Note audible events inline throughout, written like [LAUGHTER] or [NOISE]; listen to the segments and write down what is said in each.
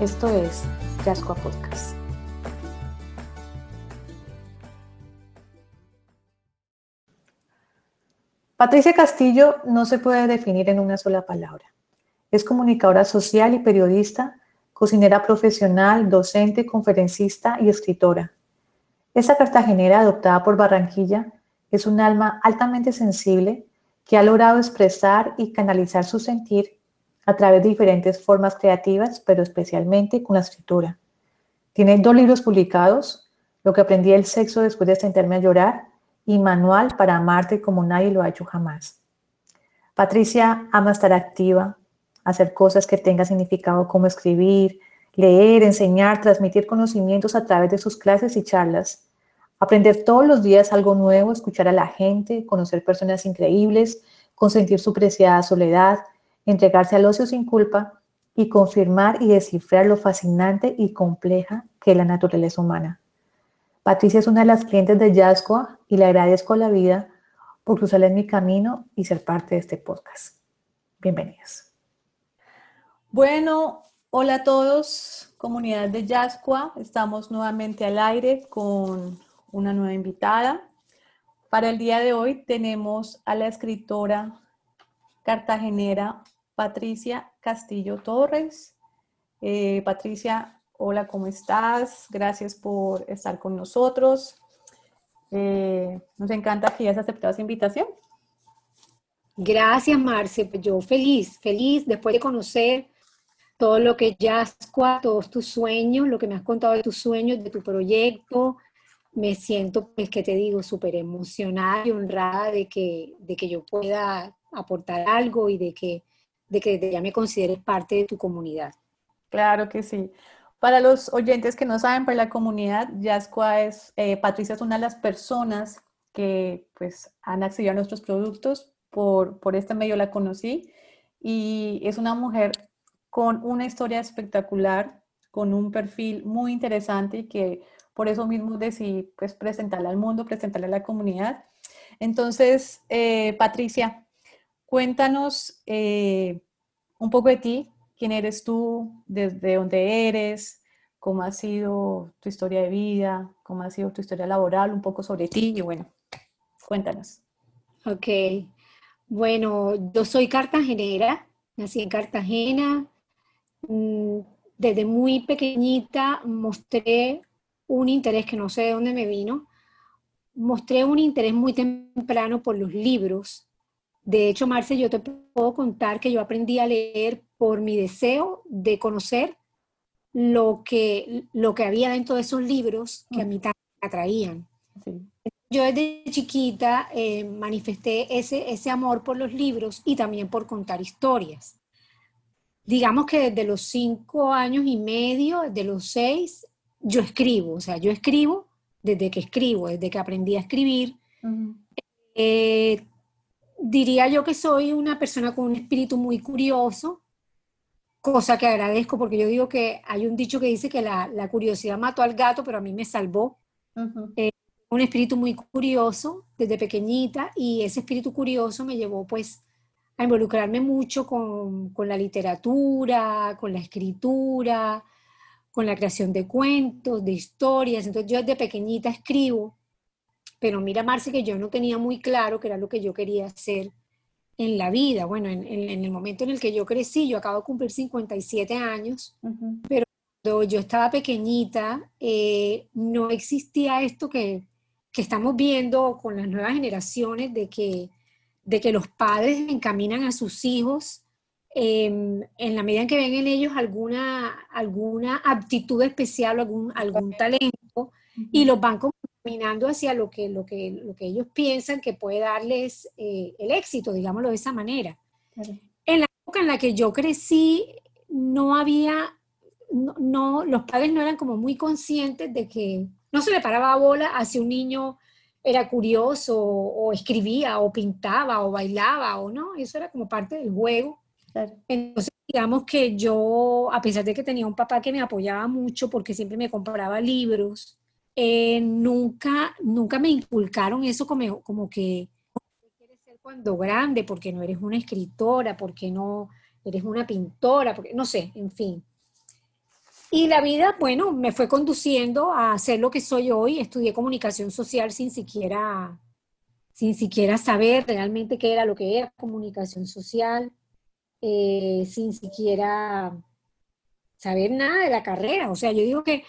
Esto es Yascoa Podcast. Patricia Castillo no se puede definir en una sola palabra. Es comunicadora social y periodista, cocinera profesional, docente, conferencista y escritora. Esa cartagenera adoptada por Barranquilla es un alma altamente sensible que ha logrado expresar y canalizar su sentir a través de diferentes formas creativas, pero especialmente con la escritura. Tiene dos libros publicados, Lo que aprendí del sexo después de sentarme a llorar y Manual para amarte como nadie lo ha hecho jamás. Patricia ama estar activa, hacer cosas que tengan significado como escribir, leer, enseñar, transmitir conocimientos a través de sus clases y charlas, aprender todos los días algo nuevo, escuchar a la gente, conocer personas increíbles, consentir su preciada soledad, entregarse al ocio sin culpa y confirmar y descifrar lo fascinante y compleja que es la naturaleza humana. Patricia es una de las clientes de Yascoa y le agradezco la vida por cruzar en mi camino y ser parte de este podcast. Bienvenidos. Bueno, hola a todos, comunidad de Yascoa. Estamos nuevamente al aire con una nueva invitada. Para el día de hoy tenemos a la escritora cartagenera Patricia Castillo Torres. Eh, Patricia, hola, ¿cómo estás? Gracias por estar con nosotros. Eh, nos encanta que hayas aceptado esa invitación. Gracias, Marce. Pues yo feliz, feliz después de conocer todo lo que ya has todos tus sueños, lo que me has contado de tus sueños, de tu proyecto. Me siento, pues, que te digo, súper emocionada y honrada de que, de que yo pueda aportar algo y de que de que ya me consideres parte de tu comunidad. Claro que sí. Para los oyentes que no saben, para la comunidad, Yascoa es, eh, Patricia es una de las personas que pues han accedido a nuestros productos, por, por este medio la conocí y es una mujer con una historia espectacular, con un perfil muy interesante y que por eso mismo decidí pues presentarla al mundo, presentarla a la comunidad. Entonces, eh, Patricia, Cuéntanos eh, un poco de ti, quién eres tú, desde dónde eres, cómo ha sido tu historia de vida, cómo ha sido tu historia laboral, un poco sobre ti y bueno, cuéntanos. Ok, bueno, yo soy cartagenera, nací en Cartagena. Mm, desde muy pequeñita mostré un interés que no sé de dónde me vino, mostré un interés muy temprano por los libros de hecho, Marce, yo te puedo contar que yo aprendí a leer por mi deseo de conocer lo que, lo que había dentro de esos libros que a mí me atraían. Yo desde chiquita eh, manifesté ese, ese amor por los libros y también por contar historias. Digamos que desde los cinco años y medio, desde los seis, yo escribo, o sea, yo escribo desde que escribo, desde que aprendí a escribir diría yo que soy una persona con un espíritu muy curioso, cosa que agradezco porque yo digo que hay un dicho que dice que la, curiosidad mató al gato, pero a mí me salvó. Eh, un espíritu muy curioso desde pequeñita y ese espíritu curioso me llevó pues a involucrarme mucho con, con la literatura, con la escritura, con la creación de cuentos, de historias. Entonces yo desde pequeñita escribo pero mira, Marce, que yo no tenía muy claro qué era lo que yo quería hacer en la vida. Bueno, en, el momento en el que yo crecí, yo acabo de cumplir 57 años, pero cuando yo estaba pequeñita, eh, no existía esto que, que, estamos viendo con las nuevas generaciones, de que, de que los padres encaminan a sus hijos em, en la medida en que ven en ellos alguna, alguna aptitud especial o algún, algún talento y los van caminando hacia lo que, lo que, lo que ellos piensan que puede darles eh, el éxito, digámoslo de esa manera. En la época en la que yo crecí, no había no, los padres no eran como muy conscientes de que no se le paraba bola a si un niño era curioso o, escribía o pintaba o bailaba o no, eso era como parte del juego. Entonces, digamos que yo, a pesar de que tenía un papá que me apoyaba mucho porque siempre me compraba libros, eh, nunca, nunca me inculcaron eso como, como que quieres ser cuando grande, porque no eres una escritora, porque no eres una pintora, porque no sé, en fin. Y la vida, bueno, me fue conduciendo a ser lo que soy hoy. Estudié comunicación social sin siquiera, sin siquiera saber realmente qué era lo que era comunicación social, eh, sin siquiera saber nada de la carrera. O sea, yo digo que,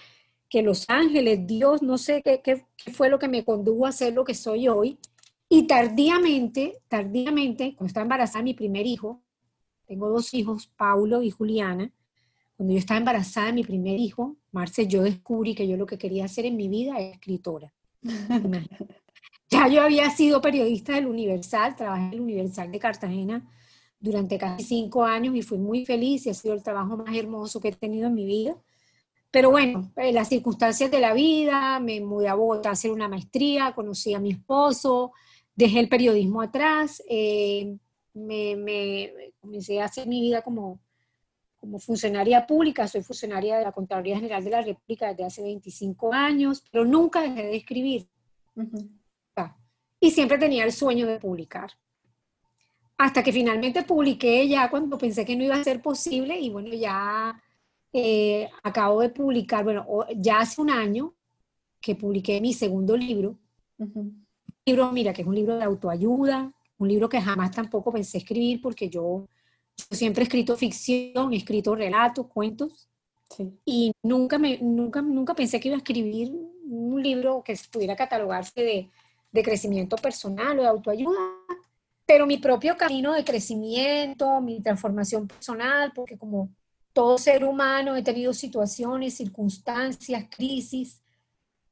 que Los Ángeles, Dios, no sé qué, qué, fue lo que me condujo a ser lo que soy hoy. Y tardíamente, tardíamente, cuando estaba embarazada de mi primer hijo, tengo dos hijos, Paulo y Juliana, cuando yo estaba embarazada de mi primer hijo, Marce, yo descubrí que yo lo que quería hacer en mi vida era escritora. [LAUGHS] ya yo había sido periodista del Universal, trabajé en el Universal de Cartagena durante casi cinco años y fui muy feliz y ha sido el trabajo más hermoso que he tenido en mi vida. Pero bueno, eh, las circunstancias de la vida, me mudé a Bogotá a hacer una maestría, conocí a mi esposo, dejé el periodismo atrás, eh, me, me, comencé a hacer mi vida como como funcionaria pública, soy funcionaria de la Contraloría General de la República desde hace 25 años, pero nunca dejé de escribir. Y siempre tenía el sueño de publicar. Hasta que finalmente publiqué ya cuando pensé que no iba a ser posible y bueno, ya eh, acabo de publicar, bueno, ya hace un año que publiqué mi segundo libro. Un libro, mira, que es un libro de autoayuda, un libro que jamás tampoco pensé escribir porque yo yo siempre he escrito ficción, he escrito relatos, cuentos, y nunca, me, nunca, nunca pensé que iba a escribir un libro que pudiera catalogarse de, de crecimiento personal o de autoayuda, pero mi propio camino de crecimiento, mi transformación personal, porque como todo ser humano he tenido situaciones, circunstancias, crisis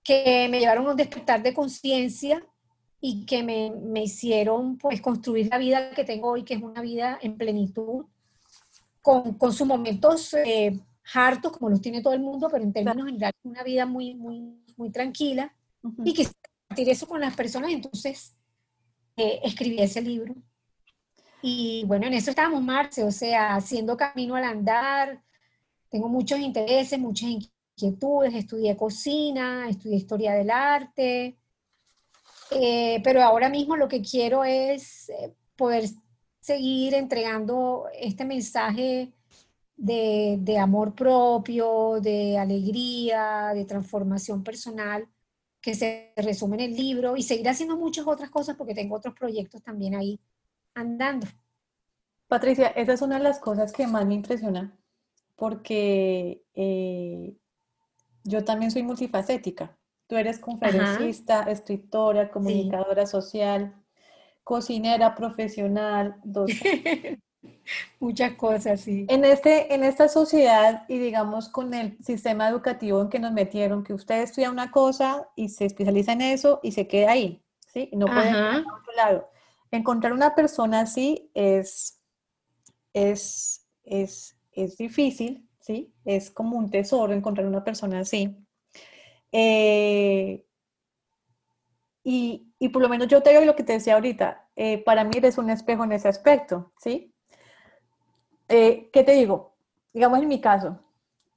que me llevaron a un despertar de conciencia y que me, me, hicieron pues construir la vida que tengo hoy, que es una vida en plenitud, con, con sus momentos eh, hartos, como los tiene todo el mundo, pero en términos generales una vida muy, muy, muy tranquila, y que compartir eso con las personas, entonces eh, escribí ese libro. Y bueno, en eso estábamos, Marce, o sea, haciendo camino al andar, tengo muchos intereses, muchas inquietudes, estudié cocina, estudié historia del arte, eh, pero ahora mismo lo que quiero es eh, poder seguir entregando este mensaje de, de, amor propio, de alegría, de transformación personal, que se resume en el libro y seguir haciendo muchas otras cosas porque tengo otros proyectos también ahí andando. Patricia, esa es una de las cosas que más me impresiona porque eh, yo también soy multifacética. Tú eres conferencista, escritora, comunicadora social, cocinera profesional, docente. [LAUGHS] Muchas cosas, sí. En, este, en esta sociedad y digamos con el sistema educativo en que nos metieron, que usted estudia una cosa y se especializa en eso y se queda ahí, ¿sí? no puede ir a otro lado. Encontrar una persona así es, es, es, es difícil, ¿sí? Es como un tesoro encontrar una persona así. Eh, y, y, por lo menos yo te digo lo que te decía ahorita, eh, para mí eres un espejo en ese aspecto, ¿sí? Eh, ¿Qué te digo? Digamos en mi caso,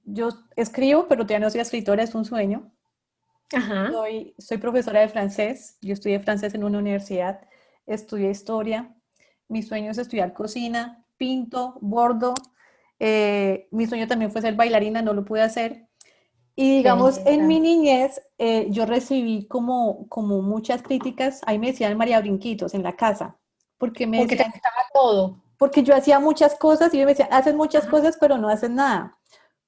yo escribo, pero todavía no soy escritora, es un sueño. Soy, soy profesora de francés, yo estudié francés en una universidad, estudié historia, mi sueño es estudiar cocina, pinto, bordo, mi sueño también fue ser bailarina, no lo pude hacer, y digamos, en mi niñez eh, yo recibí como, como muchas críticas, ahí me decían María Brinquitos en la casa, porque me porque te gustaba todo. Porque yo hacía muchas cosas y me decían, haces muchas cosas pero no haces nada.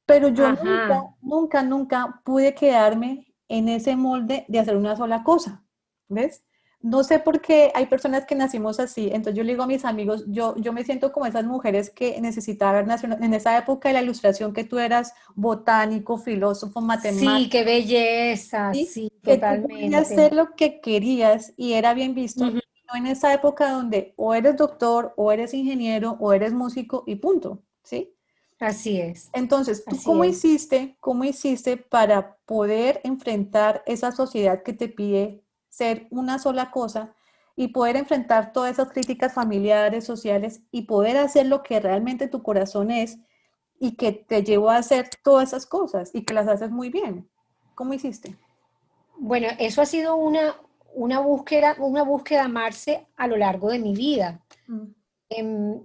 Pero yo nunca, nunca, nunca pude quedarme en ese molde de hacer una sola cosa, ¿ves? No sé por qué hay personas que nacimos así. Entonces yo le digo a mis amigos, yo, yo me siento como esas mujeres que necesitaban haber nacido en esa época de la ilustración que tú eras botánico, filósofo, matemático. Sí, qué belleza, sí, que totalmente. hacer lo que querías y era bien visto. No en esa época donde o eres doctor, o eres ingeniero, o eres músico y punto, ¿sí? Así es. Entonces, ¿tú cómo hiciste, cómo hiciste para poder enfrentar esa sociedad que te pide ser una sola cosa y poder enfrentar todas esas críticas familiares, sociales y poder hacer lo que realmente tu corazón es y que te llevó a hacer todas esas cosas y que las haces muy bien? ¿Cómo hiciste? Bueno, eso ha sido una, una búsqueda, una búsqueda, Marce, a lo largo de mi vida. Mm. Em,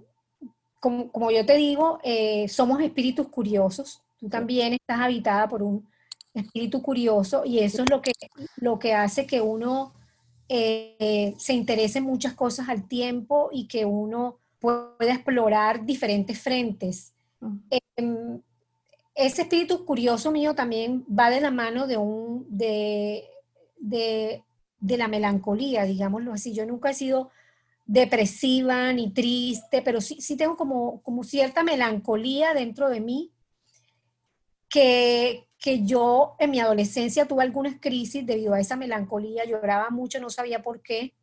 como, yo te digo, eh, somos espíritus curiosos. Tú también estás habitada por un espíritu curioso y eso es lo que, lo que hace que uno eh, se interese en muchas cosas al tiempo y que uno pueda explorar diferentes frentes. Em, ese espíritu curioso mío también va de la mano de un de, de, la melancolía, digámoslo así. Yo nunca he sido depresiva ni triste, pero sí, sí tengo como, como cierta melancolía dentro de mí que, que yo en mi adolescencia tuve algunas crisis debido a esa melancolía, lloraba mucho, no sabía por qué,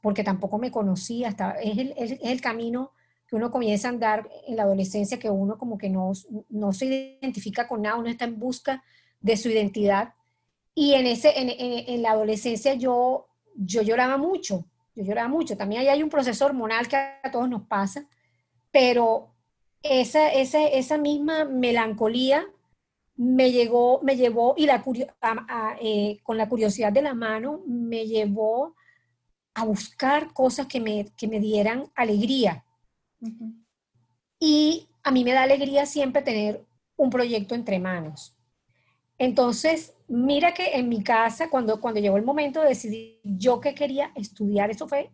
porque tampoco me conocía, hasta, es, el, es el camino que uno comienza a andar en la adolescencia, que uno como que no, no se identifica con nada, uno está en busca de su identidad. Y en, ese, en, en, la adolescencia yo, yo lloraba mucho, yo lloraba mucho. También ahí hay un proceso hormonal que a todos nos pasa, pero esa, esa, esa misma melancolía me llegó, me llevó, y la, eh, con la curiosidad de la mano, me llevó a buscar cosas que me, que me dieran alegría. Y a mí me da alegría siempre tener un proyecto entre manos. Entonces, mira que en mi casa, cuando, cuando llegó el momento de decidir yo qué quería estudiar, eso fue,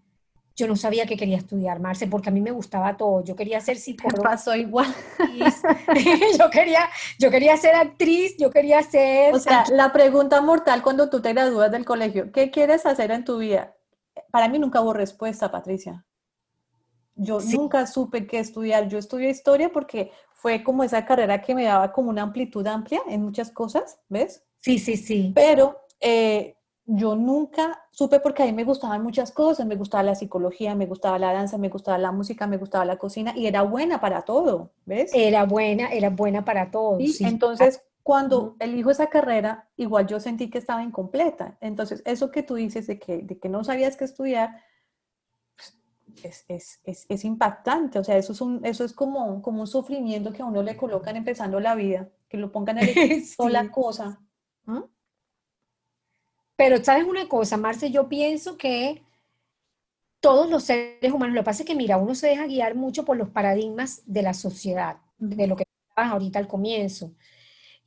yo no sabía que quería estudiar, Marce, porque a mí me gustaba todo. Yo quería ser psicóloga. pasó igual. [LAUGHS] yo, quería, yo quería ser actriz, yo quería ser... O sea, la pregunta mortal cuando tú te gradúas del colegio, ¿qué quieres hacer en tu vida? Para mí nunca hubo respuesta, Patricia. Yo nunca supe qué estudiar. Yo estudié historia porque fue como esa carrera que me daba como una amplitud amplia en muchas cosas, ¿ves? Sí, sí, sí. Pero eh, yo nunca supe porque a mí me gustaban muchas cosas. Me gustaba la psicología, me gustaba la danza, me gustaba la música, me gustaba la cocina y era buena para todo, ¿ves? Era buena, era buena para todo. Sí, entonces cuando elijo esa carrera, igual yo sentí que estaba incompleta. Entonces, eso que tú dices de que, de que no sabías qué estudiar, es, es, es, es, impactante, o sea, eso es, un, eso es como, como un sufrimiento que a uno le colocan empezando la vida, que lo pongan en el [LAUGHS] sola cosa. ¿Mm? Pero sabes una cosa, Marce, yo pienso que todos los seres humanos, lo que pasa es que, mira, uno se deja guiar mucho por los paradigmas de la sociedad, de lo que estabas ahorita al comienzo.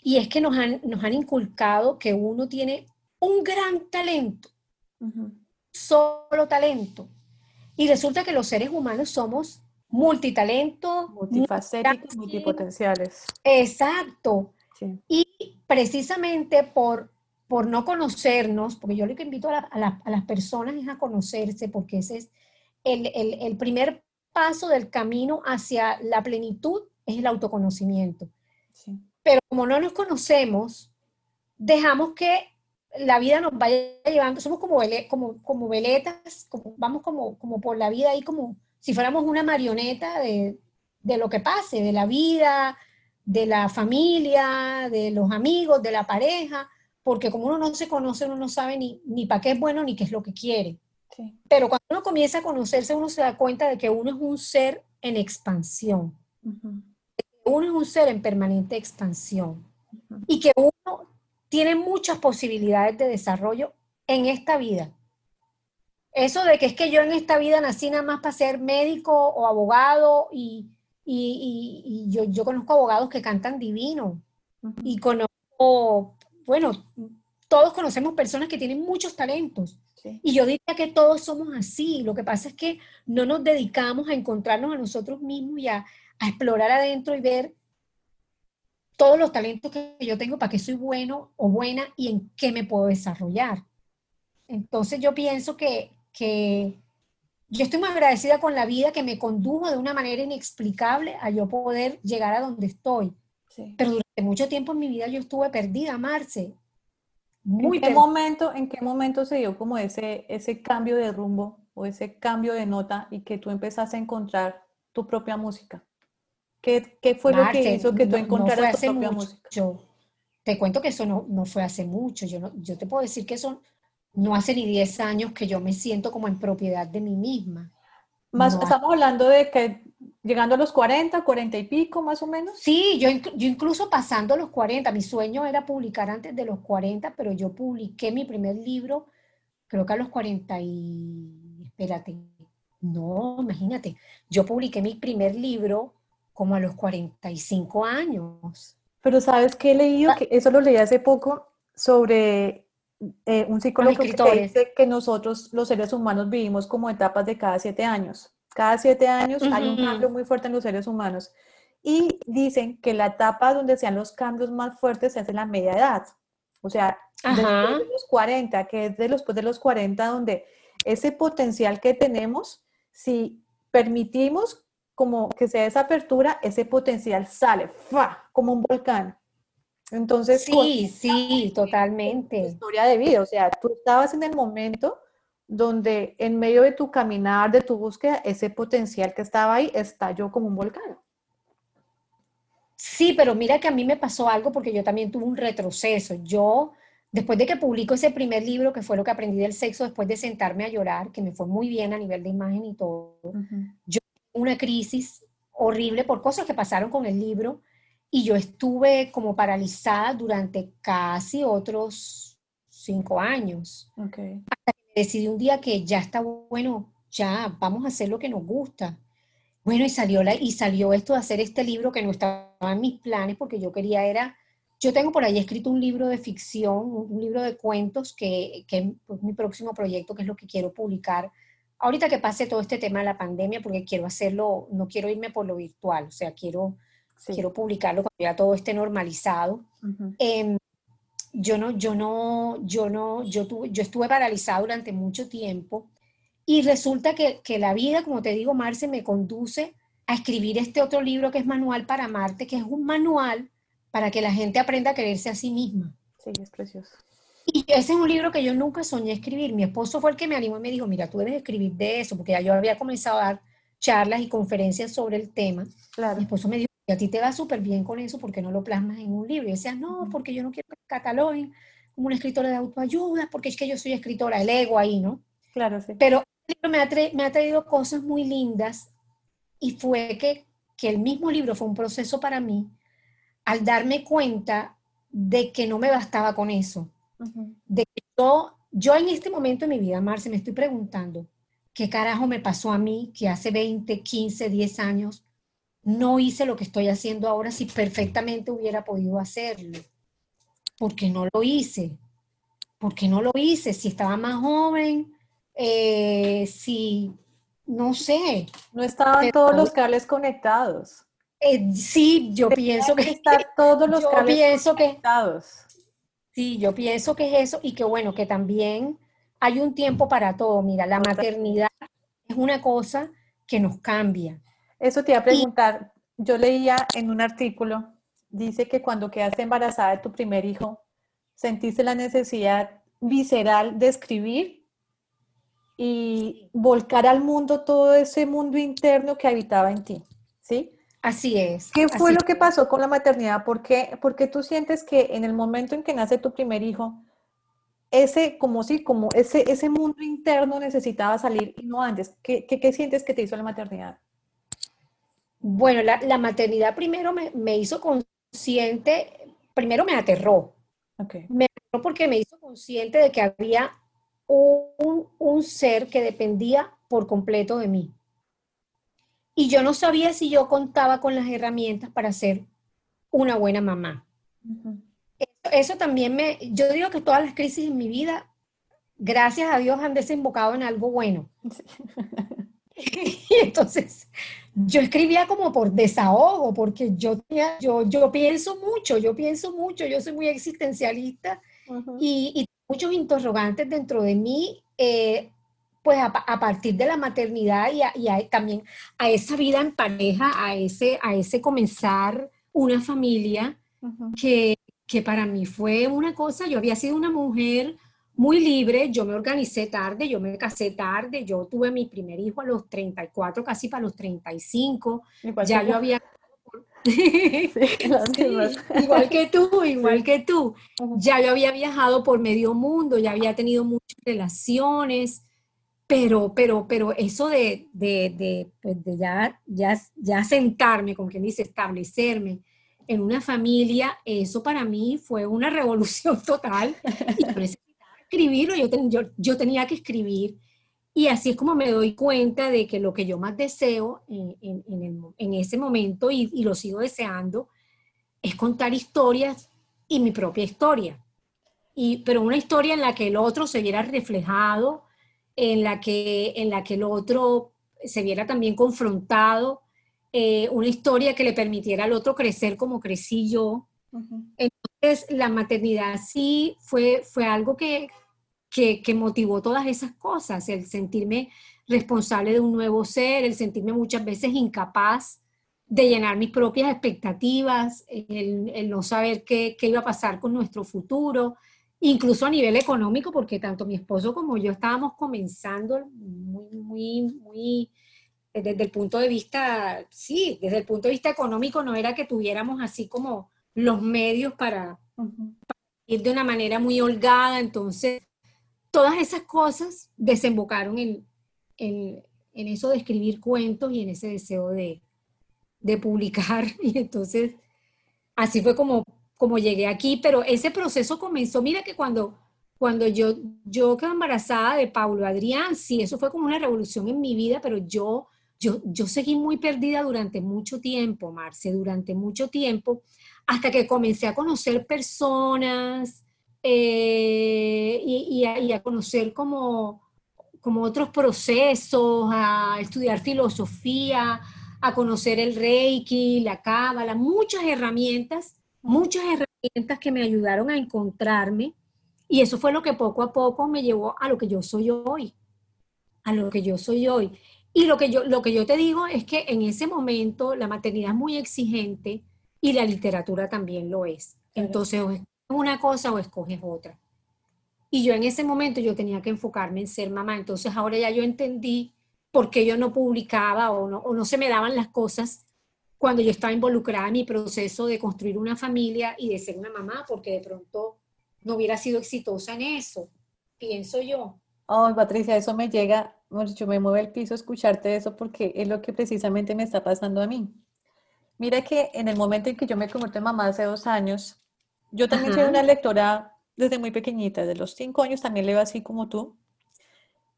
Y es que nos han, nos han inculcado que uno tiene un gran talento, solo talento, y resulta que los seres humanos somos multitalentos, multifacéticos, multipotenciales. Exacto. Y precisamente por, por no conocernos, porque yo lo que invito a, las personas es a conocerse, porque ese es el, primer paso del camino hacia la plenitud, es el autoconocimiento. Pero como no nos conocemos, dejamos que la vida nos vaya llevando, somos como, como, como veletas, como, vamos como, como por la vida ahí como si fuéramos una marioneta de, lo que pase, de la vida, de la familia, de los amigos, de la pareja, porque como uno no se conoce, uno no sabe ni, ni para qué es bueno ni qué es lo que quiere. Pero cuando uno comienza a conocerse, uno se da cuenta de que uno es un ser en expansión. Uno es un ser en permanente expansión. Y que uno tiene muchas posibilidades de desarrollo en esta vida. Eso de que es que yo en esta vida nací nada más para ser médico o abogado y, yo, yo, conozco abogados que cantan divino y conozco, bueno, todos conocemos personas que tienen muchos talentos. Y yo diría que todos somos así. Lo que pasa es que no nos dedicamos a encontrarnos a nosotros mismos y a, a explorar adentro y ver todos los talentos que yo tengo, para qué soy bueno o buena y en qué me puedo desarrollar. Entonces yo pienso que, que yo estoy muy agradecida con la vida que me condujo de una manera inexplicable a yo poder llegar a donde estoy. Pero durante mucho tiempo en mi vida yo estuve perdida, Marce. Muy ¿En qué, momento, ¿En qué momento se dio como ese, ese cambio de rumbo o ese cambio de nota y que tú empezaste a encontrar tu propia música? ¿Qué, qué fue lo que hizo que tú encontraras tu propia música? Yo te cuento que eso no, no fue hace mucho. Yo, no, yo te puedo decir que eso no hace ni 10 años que yo me siento como en propiedad de mí misma. Más, estamos hablando de que llegando a los 40, 40 y pico más o menos. Sí, yo, yo incluso pasando los 40, mi sueño era publicar antes de los 40, pero yo publiqué mi primer libro, creo que a los 40 y... Espérate, no, imagínate, yo publiqué mi primer libro como a los 45 años. Pero sabes que he leído, ah. que eso lo leí hace poco, sobre eh, un psicólogo que dice que nosotros los seres humanos vivimos como etapas de cada siete años. Cada siete años hay un cambio muy fuerte en los seres humanos. Y dicen que la etapa donde sean los cambios más fuertes es en la media edad. O sea, después de los 40, que es de los, después de los 40 donde ese potencial que tenemos, si permitimos como que sea esa apertura, ese potencial sale, ¡fa! como un volcán. Entonces, sí, sí, totalmente. Historia de vida, o sea, tú estabas en el momento donde en medio de tu caminar, de tu búsqueda, ese potencial que estaba ahí estalló como un volcán. Sí, pero mira que a mí me pasó algo porque yo también tuve un retroceso. Yo, después de que publico ese primer libro, que fue lo que aprendí del sexo, después de sentarme a llorar, que me fue muy bien a nivel de imagen y todo, yo tuve una crisis horrible por cosas que pasaron con el libro y yo estuve como paralizada durante casi otros cinco años. Okay. Decidí un día que ya está bueno, ya vamos a hacer lo que nos gusta. Bueno, y salió, la, y salió esto de hacer este libro que no estaba en mis planes porque yo quería era, yo tengo por ahí escrito un libro de ficción, un libro de cuentos que, que es mi próximo proyecto, que es lo que quiero publicar. Ahorita que pase todo este tema de la pandemia, porque quiero hacerlo, no quiero irme por lo virtual, o sea, quiero quiero publicarlo cuando ya todo esté normalizado. Yo no, yo no, yo no, yo, tuve, yo estuve paralizada durante mucho tiempo y resulta que, que, la vida, como te digo, Marce, me conduce a escribir este otro libro que es Manual para Marte, que es un manual para que la gente aprenda a quererse a sí misma. Sí, es precioso. Y ese es un libro que yo nunca soñé escribir. Mi esposo fue el que me animó y me dijo, mira, tú debes escribir de eso, porque ya yo había comenzado a dar charlas y conferencias sobre el tema. Claro. Mi esposo me dijo, a ti te va súper bien con eso, porque no lo plasmas en un libro? Y decías, no, porque yo no quiero que cataloguen como una escritora de autoayuda, porque es que yo soy escritora, el ego ahí, ¿no? Claro, sí. Pero el libro me ha, traído cosas muy lindas y fue que, que el mismo libro fue un proceso para mí al darme cuenta de que no me bastaba con eso. De que yo, yo en este momento de mi vida, Marce, me estoy preguntando, ¿qué carajo me pasó a mí que hace 20, 15, 10 años no hice lo que estoy haciendo ahora si perfectamente hubiera podido hacerlo. Porque no lo hice. Porque no lo hice. Si estaba más joven, eh, si, no sé. No estaban todos los cables conectados. Eh, sí, yo pienso que, están todos los cables pienso conectados. sí, yo pienso que es eso y que bueno, que también hay un tiempo para todo. Mira, la maternidad es una cosa que nos cambia eso te iba a preguntar. Yo leía en un artículo, dice que cuando quedaste embarazada de tu primer hijo, sentiste la necesidad visceral de escribir y volcar al mundo todo ese mundo interno que habitaba en ti, ¿sí? Así es. ¿Qué fue lo que pasó con la maternidad? ¿Por qué, porque tú sientes que en el momento en que nace tu primer hijo, ese, como si, como ese, ese mundo interno necesitaba salir y no antes? ¿Qué, qué, qué sientes que te hizo la maternidad? Bueno, la, maternidad primero me, hizo consciente, primero me aterró. Me aterró porque me hizo consciente de que había un, un, ser que dependía por completo de mí. Y yo no sabía si yo contaba con las herramientas para ser una buena mamá. eso, también me, yo digo que todas las crisis en mi vida, gracias a Dios, han desembocado en algo bueno. [LAUGHS] [LAUGHS] y entonces yo escribía como por desahogo, porque yo, yo, yo pienso mucho, yo pienso mucho, yo soy muy existencialista y, muchos interrogantes dentro de mí, eh, pues a, partir de la maternidad y, también a esa vida en pareja, a ese, a ese comenzar una familia que, que para mí fue una cosa, yo había sido una mujer muy libre, yo me organicé tarde, yo me casé tarde, yo tuve mi primer hijo a los 34, casi para los 35, ya yo había [LAUGHS] igual que tú, igual que tú. Ya yo había viajado por medio mundo, ya había tenido muchas relaciones, pero, pero, pero eso de, de, pues, ya, ya, ya sentarme, con quien dice, establecerme en una familia, eso para mí fue una [LAUGHS] revolución total. Y yo necesitaba escribirlo, yo, yo, yo tenía que escribir y así es como me doy cuenta de que lo que yo más deseo en, ese momento y, lo sigo deseando es contar historias y mi propia historia. Y, pero una historia en la que el otro se viera reflejado, en la que, en la que el otro se viera también confrontado, eh, una historia que le permitiera al otro crecer como crecí yo. Entonces, la maternidad sí fue, fue algo que, que, motivó todas esas cosas, el sentirme responsable de un nuevo ser, el sentirme muchas veces incapaz de llenar mis propias expectativas, el, no saber qué, iba a pasar con nuestro futuro, incluso a nivel económico, porque tanto mi esposo como yo estábamos comenzando muy, muy, muy, desde el punto de vista, sí, desde el punto de vista económico no era que tuviéramos así como los medios para, para ir de una manera muy holgada, entonces todas esas cosas desembocaron en, eso de escribir cuentos y en ese deseo de, publicar. [LAUGHS] Y entonces, así fue como, como llegué aquí, pero ese proceso comenzó, mira que cuando, cuando yo, yo quedé embarazada de Paulo Adrián, sí, eso fue como una revolución en mi vida, pero yo, yo, yo seguí muy perdida durante mucho tiempo, Marce, durante mucho tiempo, hasta que comencé a conocer personas, eh, y, a, conocer como, como otros procesos, a estudiar filosofía, a conocer el Reiki, la Cábala, muchas herramientas, muchas herramientas que me ayudaron a encontrarme. Y eso fue lo que poco a poco me llevó a lo que yo soy hoy, a lo que yo soy hoy. Y lo que yo, lo que yo te digo es que en ese momento la maternidad es muy exigente y la literatura también lo es. Entonces, una cosa o escoges otra. Y yo en ese momento yo tenía que enfocarme en ser mamá. Entonces ahora ya yo entendí por qué yo no publicaba o no, o no se me daban las cosas cuando yo estaba involucrada en mi proceso de construir una familia y de ser una mamá, porque de pronto no hubiera sido exitosa en eso, pienso yo. Oh, Patricia, eso me llega, yo me mueve el piso escucharte eso porque es lo que precisamente me está pasando a mí. Mira que en el momento en que yo me convertí en mamá hace dos años, yo también soy una lectora desde muy pequeñita, de los cinco años también leo así como tú.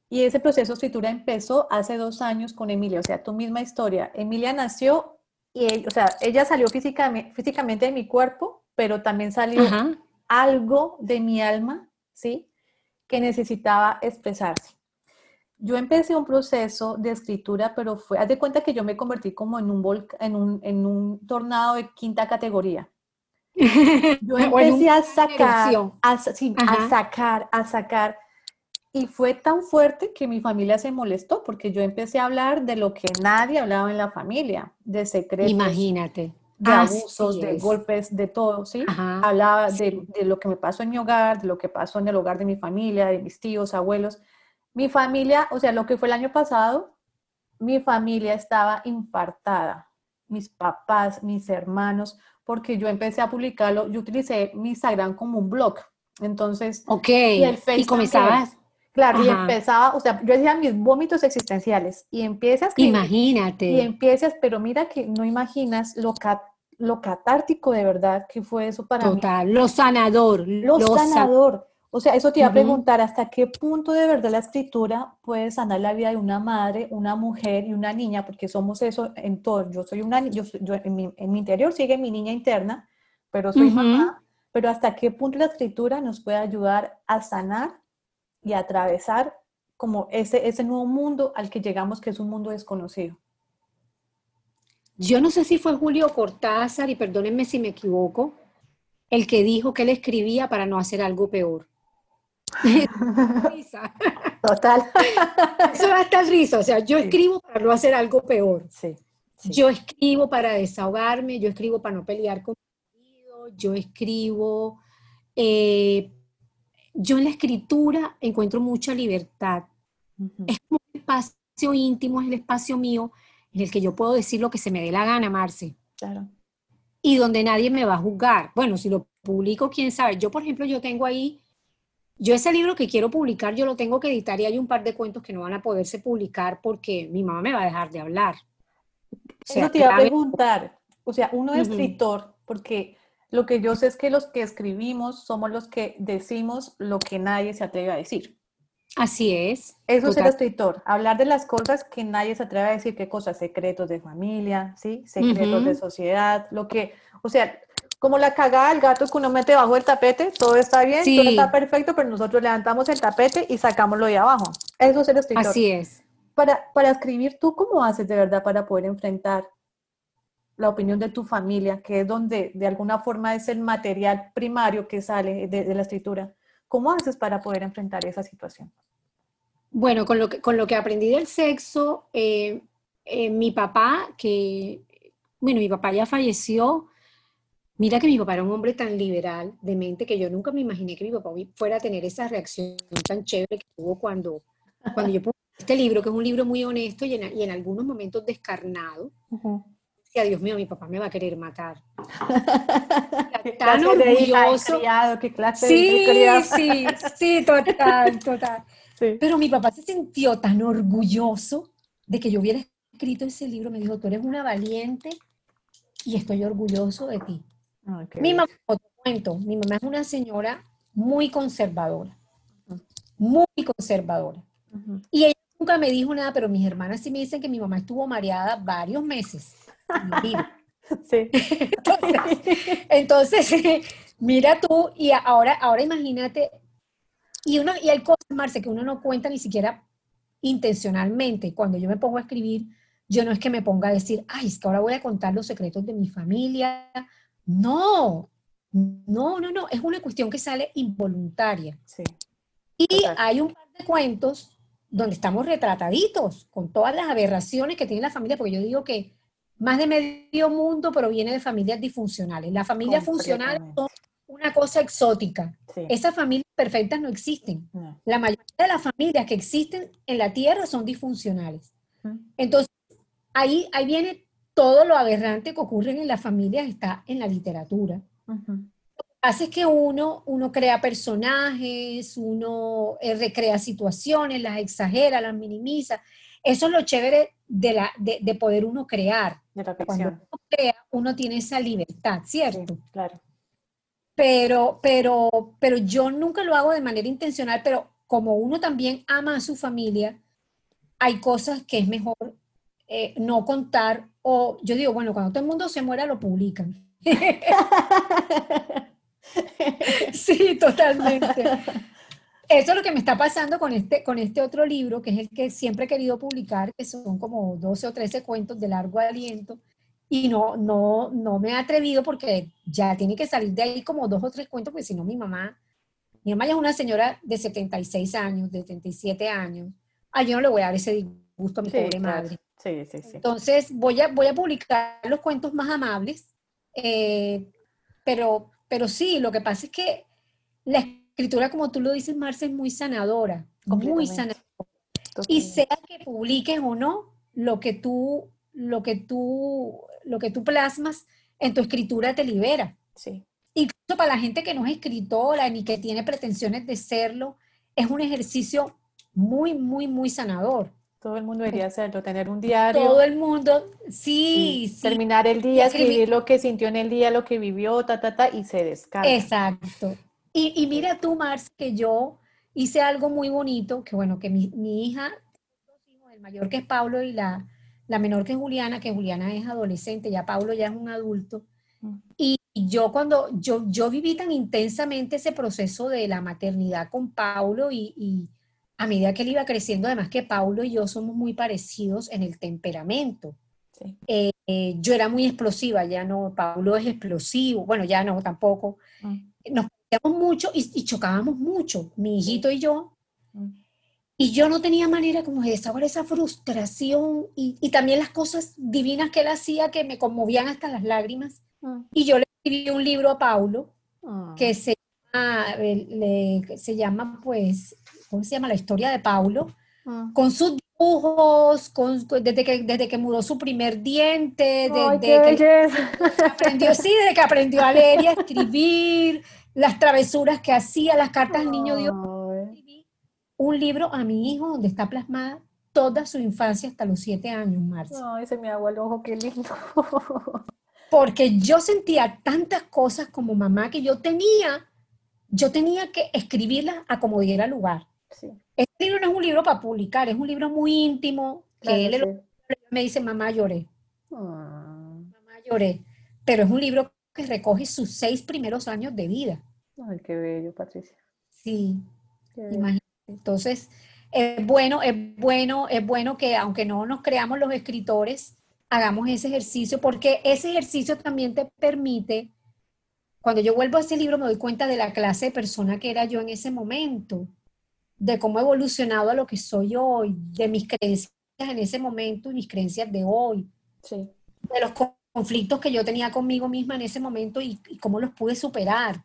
Y ese proceso de escritura empezó hace dos años con Emilia, o sea, tu misma historia. Emilia nació y, o sea, ella salió físicamente, físicamente de mi cuerpo, pero también salió algo de mi alma, ¿sí? Que necesitaba expresarse. Yo empecé un proceso de escritura, pero fue, haz de cuenta que yo me convertí como en un, en un, en un tornado de quinta categoría. [LAUGHS] Yo [LAUGHS] empecé a sacar, a, sacar, a sacar. Y fue tan fuerte que mi familia se molestó porque yo empecé a hablar de lo que nadie hablaba en la familia, de secretos. Imagínate. De abusos, de golpes, de todo, ¿sí? Hablaba de, de, lo que me pasó en mi hogar, de lo que pasó en el hogar de mi familia, de mis tíos, abuelos. Mi familia, o sea, lo que fue el año pasado, mi familia estaba infartada. Mis papás, mis hermanos, porque yo empecé a publicarlo, yo utilicé mi Instagram como un blog. Entonces, ok, y, el Facebook, comenzabas. Claro, y empezaba, o sea, yo decía mis vómitos existenciales y empiezas. Imagínate. Y empiezas, pero mira que no imaginas lo, lo catártico de verdad que fue eso para mí. Total, lo sanador. Lo, sanador. O sea, eso te iba a preguntar, ¿hasta qué punto de verdad la escritura puede sanar la vida de una madre, una mujer y una niña? Porque somos eso en todo. Yo soy una, yo, yo en, mi, en, mi, interior sigue mi niña interna, pero soy mamá. Pero ¿hasta qué punto la escritura nos puede ayudar a sanar y a atravesar como ese, ese nuevo mundo al que llegamos, que es un mundo desconocido? Yo no sé si fue Julio Cortázar, y perdónenme si me equivoco, el que dijo que él escribía para no hacer algo peor. Total. Eso da hasta risa. O sea, yo escribo para no hacer algo peor. Sí, Yo escribo para desahogarme, yo escribo para no pelear con mi marido, yo escribo. Eh, yo en la escritura encuentro mucha libertad. Es como un espacio íntimo, es el espacio mío en el que yo puedo decir lo que se me dé la gana, Marce. Claro. y donde nadie me va a juzgar. Bueno, si lo publico, quién sabe. Yo, por ejemplo, yo tengo ahí, yo ese libro que quiero publicar, yo lo tengo que editar y hay un par de cuentos que no van a poderse publicar porque mi mamá me va a dejar de hablar. O sea, te iba a preguntar, o sea, uno es escritor, porque lo que yo sé es que los que escribimos somos los que decimos lo que nadie se atreve a decir. Así es. Eso es el escritor, hablar de las cosas que nadie se atreve a decir, qué cosas, secretos de familia, ¿sí? Secretos de sociedad, lo que, o sea, como la cagada del gato que uno mete bajo el tapete, todo está bien, todo está perfecto, pero nosotros levantamos el tapete y sacamos lo de abajo. Eso es el escritor. Así es. Para, para escribir, ¿tú cómo haces de verdad para poder enfrentar la opinión de tu familia, que es donde de alguna forma es el material primario que sale de la escritura? ¿Cómo haces para poder enfrentar esa situación? Bueno, con lo que, con lo que aprendí del sexo, eh, eh, mi papá, que, bueno, mi papá ya falleció, mira que mi papá era un hombre tan liberal de mente que yo nunca me imaginé que mi papá fuera a tener esa reacción tan chévere que tuvo cuando, cuando yo puse [LAUGHS] este libro, que es un libro muy honesto y en, algunos momentos descarnado. Dios mío, mi papá me va a querer matar. [LAUGHS] tan orgulloso. ¿Qué clase sí, de sí, sí, total, total. [LAUGHS] Pero mi papá se sintió tan orgulloso de que yo hubiera escrito ese libro. Me dijo, tú eres una valiente y estoy orgulloso de ti. Mi mamá, otro cuento, mi mamá es una señora muy conservadora, muy conservadora. Y ella nunca me dijo nada, pero mis hermanas sí me dicen que mi mamá estuvo mareada varios meses. [LAUGHS] Sí. [LAUGHS] Entonces, [LAUGHS] mira tú, y ahora, ahora imagínate, y, uno, y hay cosas, Marce, que uno no cuenta ni siquiera intencionalmente. Cuando yo me pongo a escribir, yo no es que me ponga a decir, ay, es que ahora voy a contar los secretos de mi familia. No, no, no, no, es una cuestión que sale involuntaria. Sí. Y hay un par de cuentos donde estamos retrataditos con todas las aberraciones que tiene la familia, porque yo digo que más de medio mundo proviene de familias disfuncionales. Las familias funcionales son una cosa exótica. Esas familias perfectas no existen. La mayoría de las familias que existen en la Tierra son disfuncionales. Entonces, ahí, ahí viene todo lo aberrante que ocurre en las familias, está en la literatura. Lo que pasa es que uno, uno crea personajes, uno eh, recrea situaciones, las exagera, las minimiza. Eso es lo chévere de, la, de, poder uno crear. Cuando uno crea, uno tiene esa libertad, ¿cierto? claro. Pero, pero, pero yo nunca lo hago de manera intencional, pero como uno también ama a su familia, hay cosas que es mejor eh, no contar o yo digo, bueno, cuando todo el mundo se muera lo publican. [LAUGHS] sí, totalmente. Eso es lo que me está pasando con este, con este otro libro, que es el que siempre he querido publicar, que son como 12 o 13 cuentos de largo aliento, y no, no, no me he atrevido porque ya tiene que salir de ahí como dos o tres cuentos, porque si no mi mamá, mi mamá ya es una señora de 76 años, de 77 años, ah, yo no le voy a dar ese disgusto a mi pobre madre. Sí, sí, sí. Entonces voy a, voy a publicar los cuentos más amables, eh, pero, pero sí, lo que pasa es que la escritura, como tú lo dices, Marce, es muy sanadora, muy sanadora. Y sea que publiques o no, lo que tú, lo que tú, lo que tú plasmas en tu escritura te libera. Sí. Incluso para la gente que no es escritora ni que tiene pretensiones de serlo, es un ejercicio muy, muy, muy sanador. Todo el mundo debería hacerlo, tener un diario. Todo el mundo, sí, sí. Terminar el día, escribir lo que sintió en el día, lo que vivió, ta, ta, ta, y se descarga. Exacto. Y, mira tú, Mars, que yo hice algo muy bonito, que bueno, que mi, hija, el mayor que es Pablo y la, la menor que es Juliana, que Juliana es adolescente, ya Pablo ya es un adulto. Mm. Y yo cuando, yo, yo viví tan intensamente ese proceso de la maternidad con Pablo y, a medida que él iba creciendo, además que Pablo y yo somos muy parecidos en el temperamento. Eh, eh, yo era muy explosiva, ya no, Pablo es explosivo, bueno, ya no, tampoco. Mm. Nos mucho y, chocábamos mucho, mi hijito y yo. Mm. Y yo no tenía manera como de desahogar esa frustración y, también las cosas divinas que él hacía que me conmovían hasta las lágrimas. Mm. Y yo le escribí un libro a Paulo ah. que se llama, se llama, pues, ¿cómo se llama? La historia de Paulo, mm. con sus dibujos, con, desde, que, desde que mudó su primer diente, desde, que aprendió, sí, desde que aprendió a leer y a escribir, las travesuras que hacía, las cartas al niño Dios. Un libro a mi hijo donde está plasmada toda su infancia hasta los siete años, Marcia. Ay, se me agua el ojo, qué lindo. [LAUGHS] Porque yo sentía tantas cosas como mamá que yo tenía, yo tenía que escribirlas a como diera lugar. Este libro no es un libro para publicar, es un libro muy íntimo, que él me dice, mamá lloré. Ah. Mamá lloré. Pero es un libro que recoge sus seis primeros años de vida. Ay, qué bello, Patricia. Sí, imagínate. Entonces, es bueno, es bueno, es bueno que aunque no nos creamos los escritores, hagamos ese ejercicio, porque ese ejercicio también te permite, cuando yo vuelvo a ese libro me doy cuenta de la clase de persona que era yo en ese momento de cómo he evolucionado a lo que soy hoy, de mis creencias en ese momento y mis creencias de hoy, de los conflictos que yo tenía conmigo misma en ese momento y, cómo los pude superar.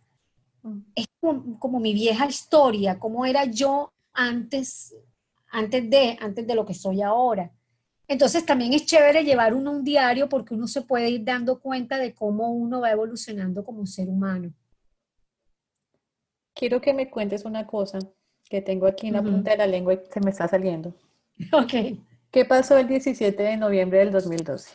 Mm. Es como, mi vieja historia, cómo era yo antes, antes, de, antes de lo que soy ahora. Entonces también es chévere llevar uno un diario porque uno se puede ir dando cuenta de cómo uno va evolucionando como ser humano. Quiero que me cuentes una cosa que tengo aquí en la punta de la lengua y se me está saliendo. [LAUGHS] Ok. ¿Qué pasó el 17 de noviembre del 2012?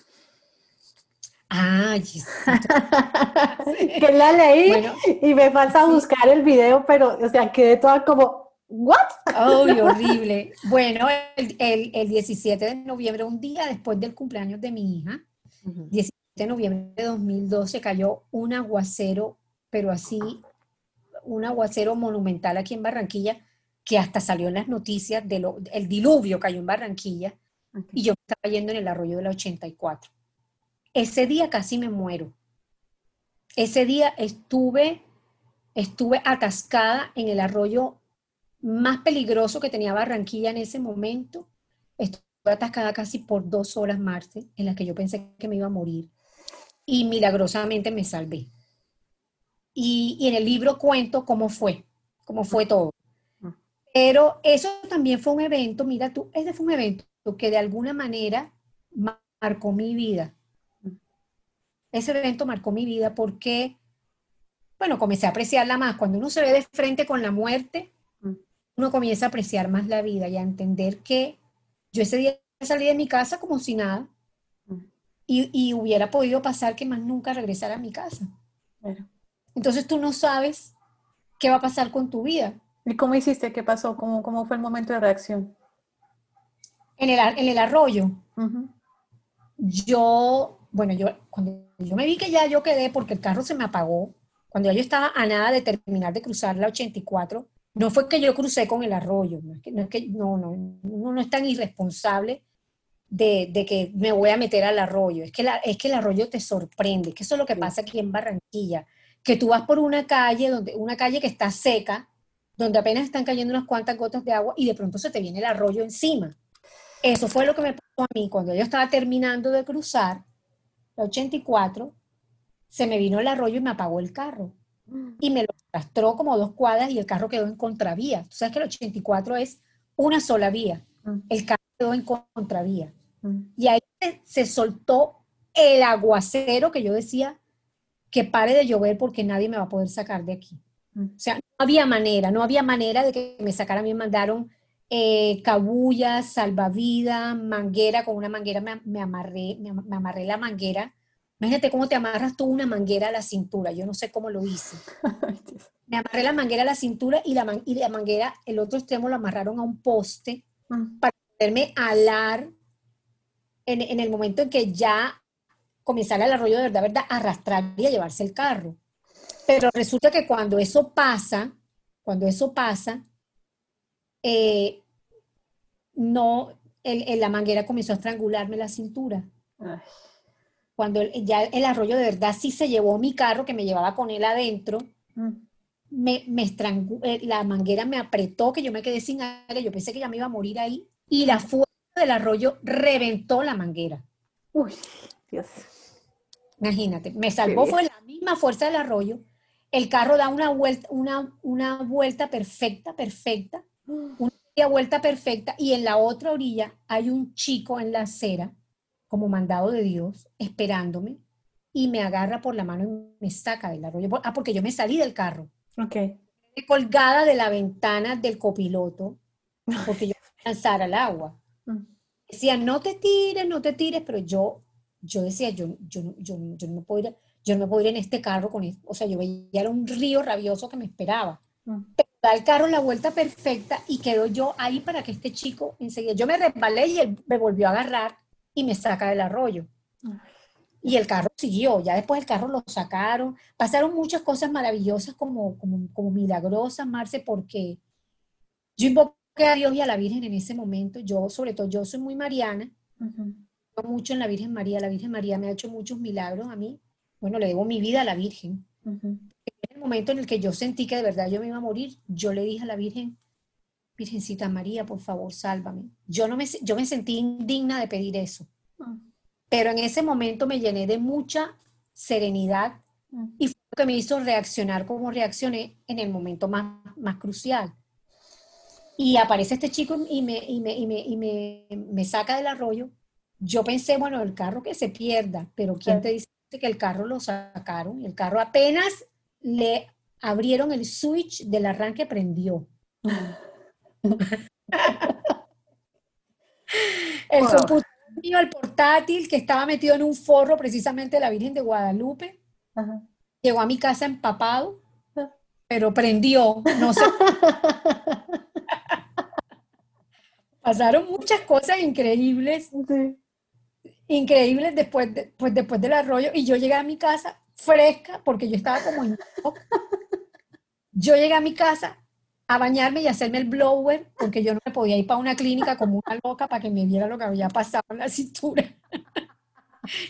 Ah, [LAUGHS] que la leí y me falta buscar el video, pero, o sea, quedé toda como, ¿what? Oh, [LAUGHS] horrible. Bueno, el, el, 17 de noviembre, un día después del cumpleaños de mi hija, 17 de noviembre de 2012, cayó un aguacero, pero así, un aguacero monumental aquí en Barranquilla, que hasta salió en las noticias del el diluvio cayó en Barranquilla y yo estaba yendo en el arroyo de la 84. Ese día casi me muero. Ese día estuve, estuve atascada en el arroyo más peligroso que tenía Barranquilla en ese momento. Estuve atascada casi por dos horas, Marce, en las que yo pensé que me iba a morir. Y milagrosamente me salvé. Y, y en el libro cuento cómo fue, cómo fue todo. Pero eso también fue un evento, mira tú, ese fue un evento que de alguna manera marcó mi vida. Ese evento marcó mi vida porque, bueno, comencé a apreciarla más. Cuando uno se ve de frente con la muerte, uno comienza a apreciar más la vida y a entender que yo ese día salí de mi casa como si nada y, y hubiera podido pasar que más nunca regresara a mi casa. Entonces tú no sabes qué va a pasar con tu vida. ¿Y cómo hiciste? ¿Qué pasó? ¿Cómo, cómo fue el momento de reacción? En el, en el arroyo. Yo, bueno, yo cuando yo me vi que ya yo quedé porque el carro se me apagó, cuando ya yo estaba a nada de terminar de cruzar la 84, no fue que yo crucé con el arroyo, no es que, no, es que, no, no, no es tan irresponsable de, de, que me voy a meter al arroyo, es que, la, es que el arroyo te sorprende, que eso es lo que pasa aquí en Barranquilla, que tú vas por una calle, donde, una calle que está seca, donde apenas están cayendo unas cuantas gotas de agua y de pronto se te viene el arroyo encima. Eso fue lo que me pasó a mí cuando yo estaba terminando de cruzar la 84, se me vino el arroyo y me apagó el carro. Y me lo arrastró como dos cuadras y el carro quedó en contravía. Tú sabes que el 84 es una sola vía. El carro quedó en contravía. Y ahí se soltó el aguacero que yo decía que pare de llover porque nadie me va a poder sacar de aquí. O sea, no había manera, no había manera de que me sacaran. Me mandaron eh, cabullas, salvavidas, manguera, con una manguera me, amarré, me, amarré la manguera. Imagínate cómo te amarras tú una manguera a la cintura. Yo no sé cómo lo hice. me amarré la manguera a la cintura y la, y la manguera, el otro extremo lo amarraron a un poste mm. para poderme alar en, en, el momento en que ya comenzara el arroyo de verdad, verdad, arrastrar y a llevarse el carro. Pero resulta que cuando eso pasa, cuando eso pasa, eh, no, el, la manguera comenzó a estrangularme la cintura. Cuando ya el arroyo de verdad sí se llevó mi carro, que me llevaba con él adentro, mm. me, me eh, la manguera me apretó, que yo me quedé sin aire, yo pensé que ya me iba a morir ahí, y la fuerza del arroyo reventó la manguera. Uy, Dios. Imagínate, me salvó, fue la misma fuerza del arroyo, el carro da una vuelta, una, una vuelta perfecta, perfecta, una vuelta perfecta y en la otra orilla hay un chico en la acera, como mandado de Dios, esperándome y me agarra por la mano y me saca del arroyo. Ah, porque yo me salí del carro. Ok. Colgada de la ventana del copiloto, porque yo lanzar al agua. Mm. Decía, no te tires, no te tires, pero yo, yo decía, yo, yo, yo, yo no puedo ir, yo no me puedo ir en este carro con esto. O sea, yo veía era un río rabioso que me esperaba. Mm. Pero da el carro la vuelta perfecta y quedo yo ahí para que este chico enseguida. Yo me resbalé y él me volvió a agarrar y me saca del arroyo. Y el carro siguió, ya después el carro lo sacaron. Pasaron muchas cosas maravillosas como, como, como milagrosas, Marce, porque yo invoqué a Dios y a la Virgen en ese momento. Yo, sobre todo, yo soy muy mariana, creo mucho en la Virgen María. La Virgen María me ha hecho muchos milagros a mí. Bueno, le debo mi vida a la Virgen. En el momento en el que yo sentí que de verdad yo me iba a morir, yo le dije a la Virgen, Virgencita María, por favor, sálvame. Yo, no me, yo me sentí indigna de pedir eso. Pero en ese momento me llené de mucha serenidad y fue lo que me hizo reaccionar como reaccioné en el momento más, más crucial. Y aparece este chico y, me, y, me, y, me, y me, me, saca del arroyo. Yo pensé, bueno, el carro que se pierda, pero ¿quién te dice que el carro lo sacaron? El carro apenas le abrieron el switch del arranque, prendió. [LAUGHS] el computador mío, el portátil que estaba metido en un forro precisamente de la Virgen de Guadalupe. Llegó a mi casa empapado, pero prendió, no sé. [LAUGHS] Pasaron muchas cosas increíbles, increíbles después, pues después del arroyo, y yo llegué a mi casa fresca, porque yo estaba como en Yo llegué a mi casa a bañarme y hacerme el blower, porque yo no me podía ir para una clínica como una loca para que me viera lo que había pasado en la cintura.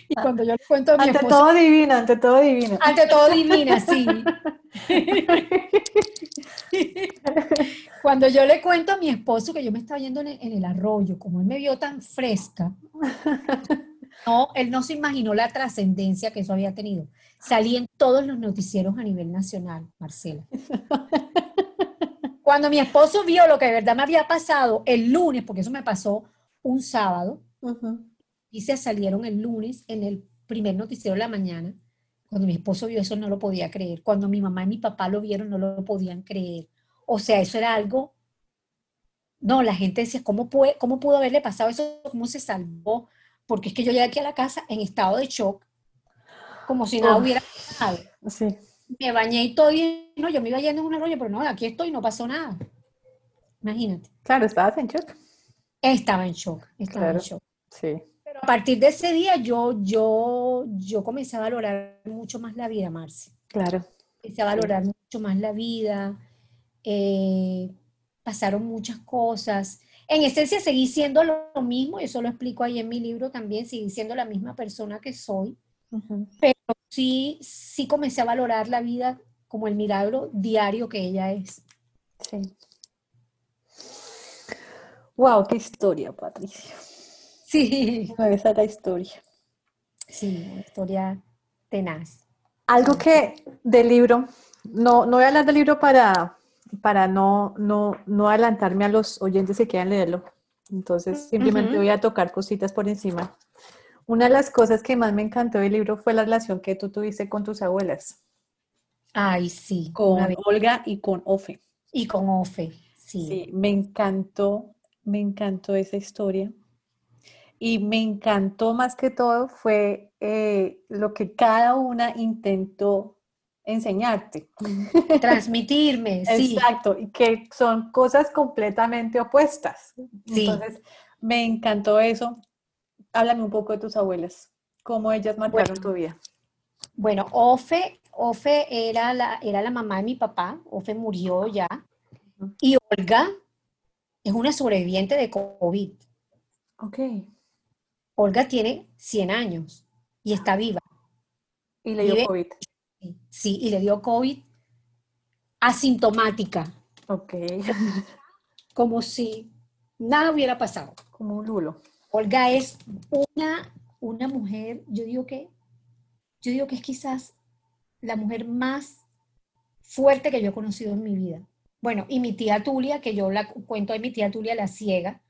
Y cuando yo le cuento a mi Ante todo divina, ante todo divina. Ante todo divina, sí. cuando yo le cuento a mi esposo que yo me estaba yendo en el, arroyo, como él me vio tan fresca, no, él no se imaginó la trascendencia que eso había tenido. Salí en todos los noticieros a nivel nacional, Marcela. Cuando mi esposo vio lo que de verdad me había pasado el lunes, porque eso me pasó un sábado, y se salieron el lunes en el primer noticiero de la mañana. Cuando mi esposo vio eso no lo podía creer. Cuando mi mamá y mi papá lo vieron no lo podían creer. O sea, eso era algo... No, la gente decía, ¿cómo, puede, cómo pudo haberle pasado eso? ¿Cómo se salvó? Porque es que yo llegué aquí a la casa en estado de shock, como si nada hubiera pasado. Sí me bañé y todo y no, yo me iba yendo en un arroyo, pero no, aquí estoy, no pasó nada. Imagínate. Claro, estabas en shock. Estaba en shock, estaba en shock. Sí. A partir de ese día yo, yo, yo comencé a valorar mucho más la vida, Marce. Claro. Comencé a valorar mucho más la vida. Eh, pasaron muchas cosas. En esencia seguí siendo lo mismo, y eso lo explico ahí en mi libro también, seguí siendo la misma persona que soy, pero sí, sí comencé a valorar la vida como el milagro diario que ella es. Sí. Wow, qué historia, Patricia. Sí. [LAUGHS] esa es la historia. Sí, una historia tenaz. Algo que del libro, no, no voy a hablar del libro para, para no, no, no adelantarme a los oyentes que quieran leerlo. Entonces, simplemente voy a tocar cositas por encima. Una de las cosas que más me encantó del libro fue la relación que tú tuviste con tus abuelas. Ay, sí. Con Olga y con Ofe. Y con Ofe, sí. Sí, me encantó, me encantó esa historia. Y me encantó más que todo fue eh, lo que cada una intentó enseñarte. [LAUGHS] Transmitirme, sí. Exacto, y que son cosas completamente opuestas. Entonces, me encantó eso háblame un poco de tus abuelas, cómo ellas marcaron tu vida. Bueno, Ofe, Ofe era la, era la mamá de mi papá, Ofe murió ya, y Olga es una sobreviviente de COVID. Ok. Olga tiene 100 años y está viva. Y le dio COVID. Sí, y le dio COVID asintomática. Ok. [LAUGHS] Como si nada hubiera pasado. Como un lulo. Olga es una, una mujer, yo digo que, yo digo que es quizás la mujer más fuerte que yo he conocido en mi vida. Bueno, y mi tía Tulia, que yo la cuento de mi tía Tulia la ciega,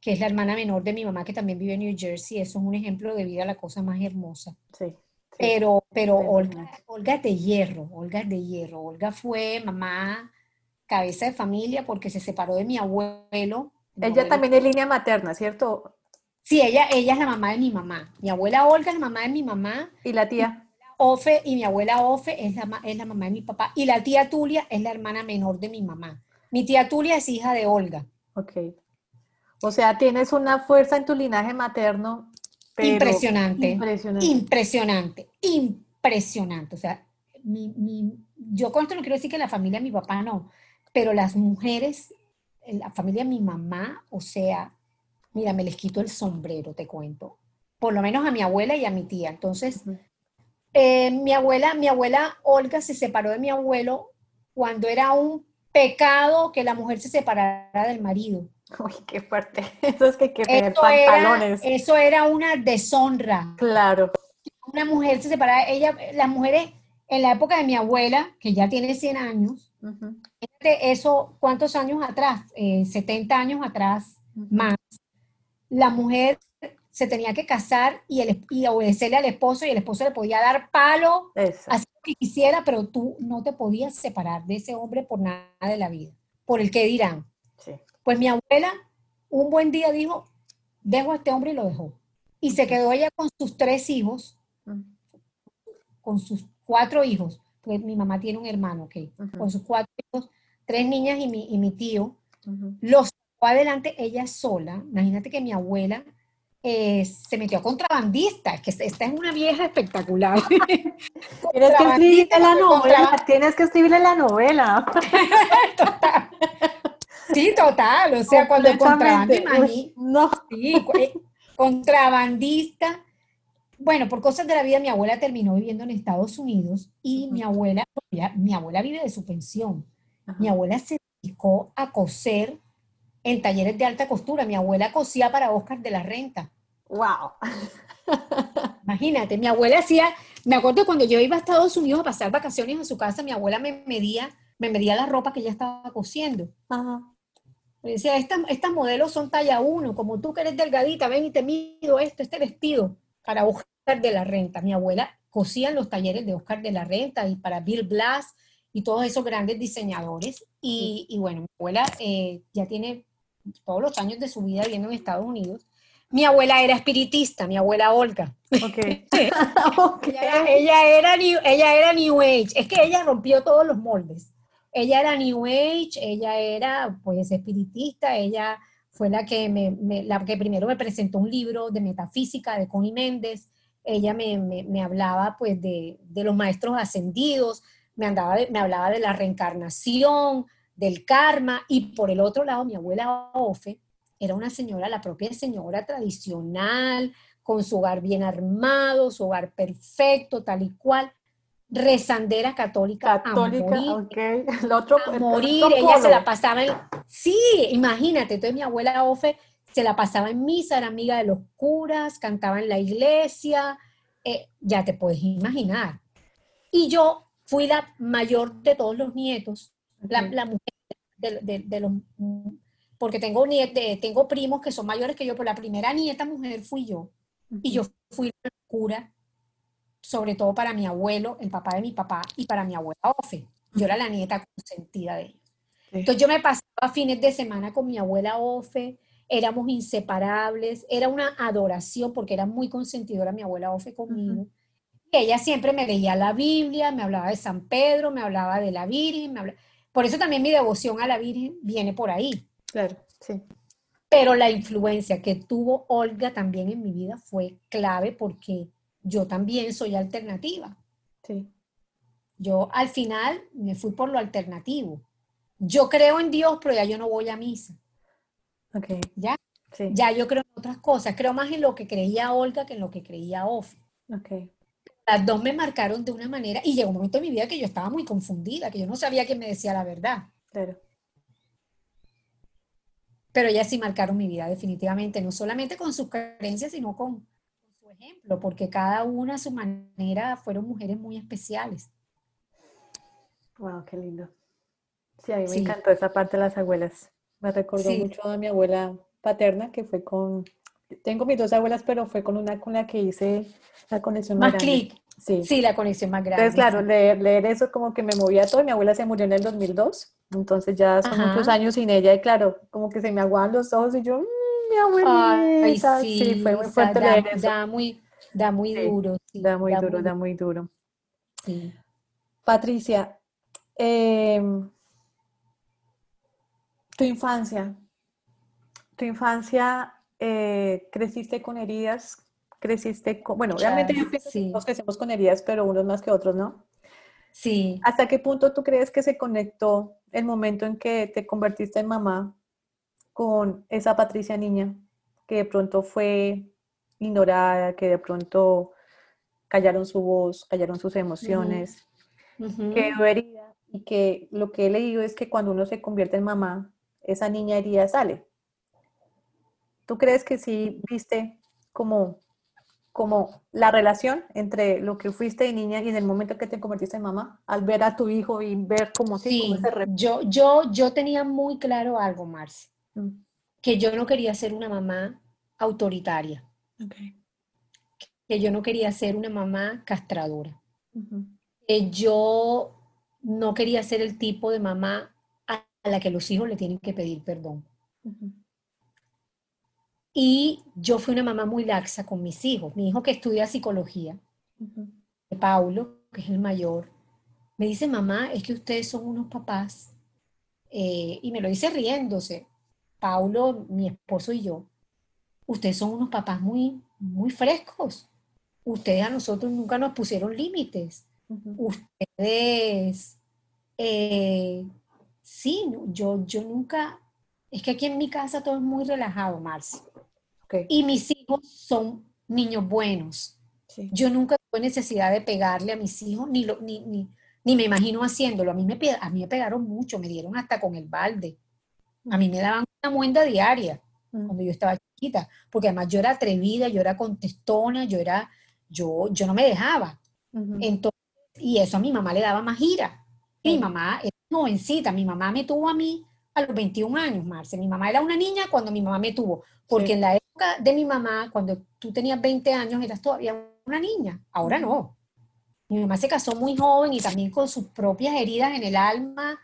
que es la hermana menor de mi mamá, que también vive en New Jersey. Eso es un ejemplo de vida, la cosa más hermosa. Sí. Pero, pero Olga, Olga es de hierro, Olga es de hierro. Olga fue mamá cabeza de familia porque se separó de mi abuelo. ella también es línea materna, ¿cierto? Sí, ella, ella es la mamá de mi mamá. Mi abuela Olga es la mamá de mi mamá. ¿Y la tía? Ofe y mi abuela Ofe es la, es la mamá de mi papá. Y la tía Tulia es la hermana menor de mi mamá. Mi tía Tulia es hija de Olga. Ok. O sea, tienes una fuerza en tu linaje materno. impresionante. Impresionante. Impresionante. Impresionante. O sea, yo con esto no quiero decir que la familia de mi papá no, pero las mujeres, la familia de mi mamá, o sea, mira, me les quito el sombrero, te cuento. Por lo menos a mi abuela y a mi tía. Entonces, eh, mi abuela, mi abuela Olga se separó de mi abuelo cuando era un pecado que la mujer se separara del marido. [LAUGHS] Uy, qué fuerte. [LAUGHS] Eso es que hay que tener pantalones. eso era una deshonra. Claro. Una mujer se separaba, ella, las mujeres en la época de mi abuela, que ya tiene 100 años, eso, ¿cuántos años atrás? 70 eh, años atrás, más. La mujer se tenía que casar y, el, y obedecerle al esposo y el esposo le podía dar palo, así que quisiera, pero tú no te podías separar de ese hombre por nada de la vida, por el que dirán. Pues mi abuela un buen día dijo, dejo a este hombre y lo dejó. Y se quedó ella con sus tres hijos, con sus cuatro hijos, pues mi mamá tiene un hermano, ok, con sus cuatro hijos, tres niñas y mi, y mi tío, los sacó adelante ella sola. Imagínate que mi abuela eh, se metió a contrabandista, que esta es una vieja espectacular. [LAUGHS] tienes que escribirle la novela, tienes que escribirle la novela. total. Sí, total, o sea, cuando contrabandista, no. Contrabandista. Bueno, por cosas de la vida, mi abuela terminó viviendo en Estados Unidos y mi abuela, mi abuela vive de su pensión. Mi abuela se dedicó a coser en talleres de alta costura. Mi abuela cosía para Oscar de la Renta. ¡Wow! Imagínate, mi abuela hacía, me acuerdo cuando yo iba a Estados Unidos a pasar vacaciones a su casa, mi abuela me medía, me medía la ropa que ella estaba cosiendo. Ajá. Me decía, estas, modelos son talla 1, como tú que eres delgadita, ven y te mido esto, este vestido, para Oscar de la Renta. Mi abuela cosía en los talleres de Oscar de la Renta y para Bill Blass y todos esos grandes diseñadores. Y, bueno, mi abuela eh, ya tiene todos los años de su vida viviendo en Estados Unidos. Mi abuela era espiritista, mi abuela Olga. Okay. [LAUGHS] [LAUGHS] ella, era new, ella era New Age. Es que ella rompió todos los moldes. Ella era New Age, ella era pues espiritista, ella fue la que, me, la que primero me presentó un libro de metafísica de Connie Méndez. Ella me, me hablaba pues de, de, los maestros ascendidos, me, andaba me hablaba de la reencarnación, del karma, y por el otro lado, mi abuela Ofe era una señora, la propia señora tradicional, con su hogar bien armado, su hogar perfecto, tal y cual, rezandera católica. Católica, a morir, El otro, a morir. ella se la pasaba en... Sí, imagínate, entonces mi abuela Ofe se la pasaba en misa, era amiga de los curas, cantaba en la iglesia, eh, ya te puedes imaginar. Y yo fui la mayor de todos los nietos, la, mujer de, los, porque tengo, tengo primos que son mayores que yo, pero la primera nieta mujer fui yo. Y yo fui la cura, sobre todo para mi abuelo, el papá de mi papá, y para mi abuela Ofe. Yo era la nieta consentida de ellos. Entonces yo me pasaba fines de semana con mi abuela Ofe, éramos inseparables, era una adoración porque era muy consentidora mi abuela Ofe conmigo. Ella siempre me leía la Biblia, me hablaba de San Pedro, me hablaba de la Virgen, me por eso también mi devoción a la Virgen viene por ahí. Claro, sí. Pero la influencia que tuvo Olga también en mi vida fue clave porque yo también soy alternativa. Sí. Yo al final me fui por lo alternativo. Yo creo en Dios, pero ya yo no voy a misa. Ok. ¿Ya? Sí. Ya yo creo en otras cosas. Creo más en lo que creía Olga que en lo que creía Off. Ok las dos me marcaron de una manera y llegó un momento en mi vida que yo estaba muy confundida, que yo no sabía quién me decía la verdad. Pero, Pero ellas sí marcaron mi vida definitivamente, no solamente con sus creencias, sino con, ejemplo, porque cada una a su manera fueron mujeres muy especiales. Wow, qué lindo. Sí, a mí me encantó esa parte de las abuelas. Me recordó mucho a mi abuela paterna, que fue con, tengo mis dos abuelas, pero fue con una con la que hice la conexión más, clic. Sí. sí, la conexión más grande. Entonces, claro, leer, leer, eso como que me movía todo. Mi abuela se murió en el 2002, entonces ya son muchos años sin ella y claro, como que se me aguaban los ojos y yo, mm, mi abuelita. sí, fue muy fuerte da, leer eso. Da muy, da muy duro. da muy duro, da muy duro. Sí. Patricia, em, tu infancia, tu infancia, eh, creciste con heridas, creciste con, bueno, obviamente sí. nos crecemos con heridas, pero unos más que otros, ¿no? Sí. ¿Hasta qué punto tú crees que se conectó el momento en que te convertiste en mamá con esa Patricia niña que de pronto fue ignorada, que de pronto callaron su voz, callaron sus emociones, que herida y que lo que he leído es que cuando uno se convierte en mamá, esa niña herida sale. ¿Tú crees que sí viste como como la relación entre lo que fuiste de niña y en el momento que te convertiste en mamá, al ver a tu hijo y ver cómo sí, yo, yo, yo tenía muy claro algo, Marci, mm. Que yo no quería ser una mamá autoritaria, que yo no quería ser una mamá castradora, que yo no quería ser el tipo de mamá a la que los hijos le tienen que pedir perdón. Y yo fui una mamá muy laxa con mis hijos. Mi hijo que estudia psicología, Paulo, que es el mayor, me dice, mamá, es que ustedes son unos papás, eh, y me lo dice riéndose, Paulo, mi esposo y yo, ustedes son unos papás muy, muy frescos. Ustedes a nosotros nunca nos pusieron límites. Ustedes, eh, sí, yo, yo nunca, es que aquí en mi casa todo es muy relajado, Marcia. Y mis hijos son niños buenos. Yo nunca tuve necesidad de pegarle a mis hijos, ni, lo, ni, ni, me imagino haciéndolo. A mí, me, a mí me pegaron mucho, me dieron hasta con el balde. A mí me daban una muenda diaria mm. cuando yo estaba chiquita, porque además yo era atrevida, yo era contestona, yo era, yo, yo no me dejaba. Entonces, y eso a mi mamá le daba más ira. Mi mamá es jovencita, mi mamá me tuvo a mí a los 21 años, Marce. Mi mamá era una niña cuando mi mamá me tuvo, porque en la época de mi mamá, cuando tú tenías 20 años, eras todavía una niña. Ahora no. Mi mamá se casó muy joven y también con sus propias heridas en el alma,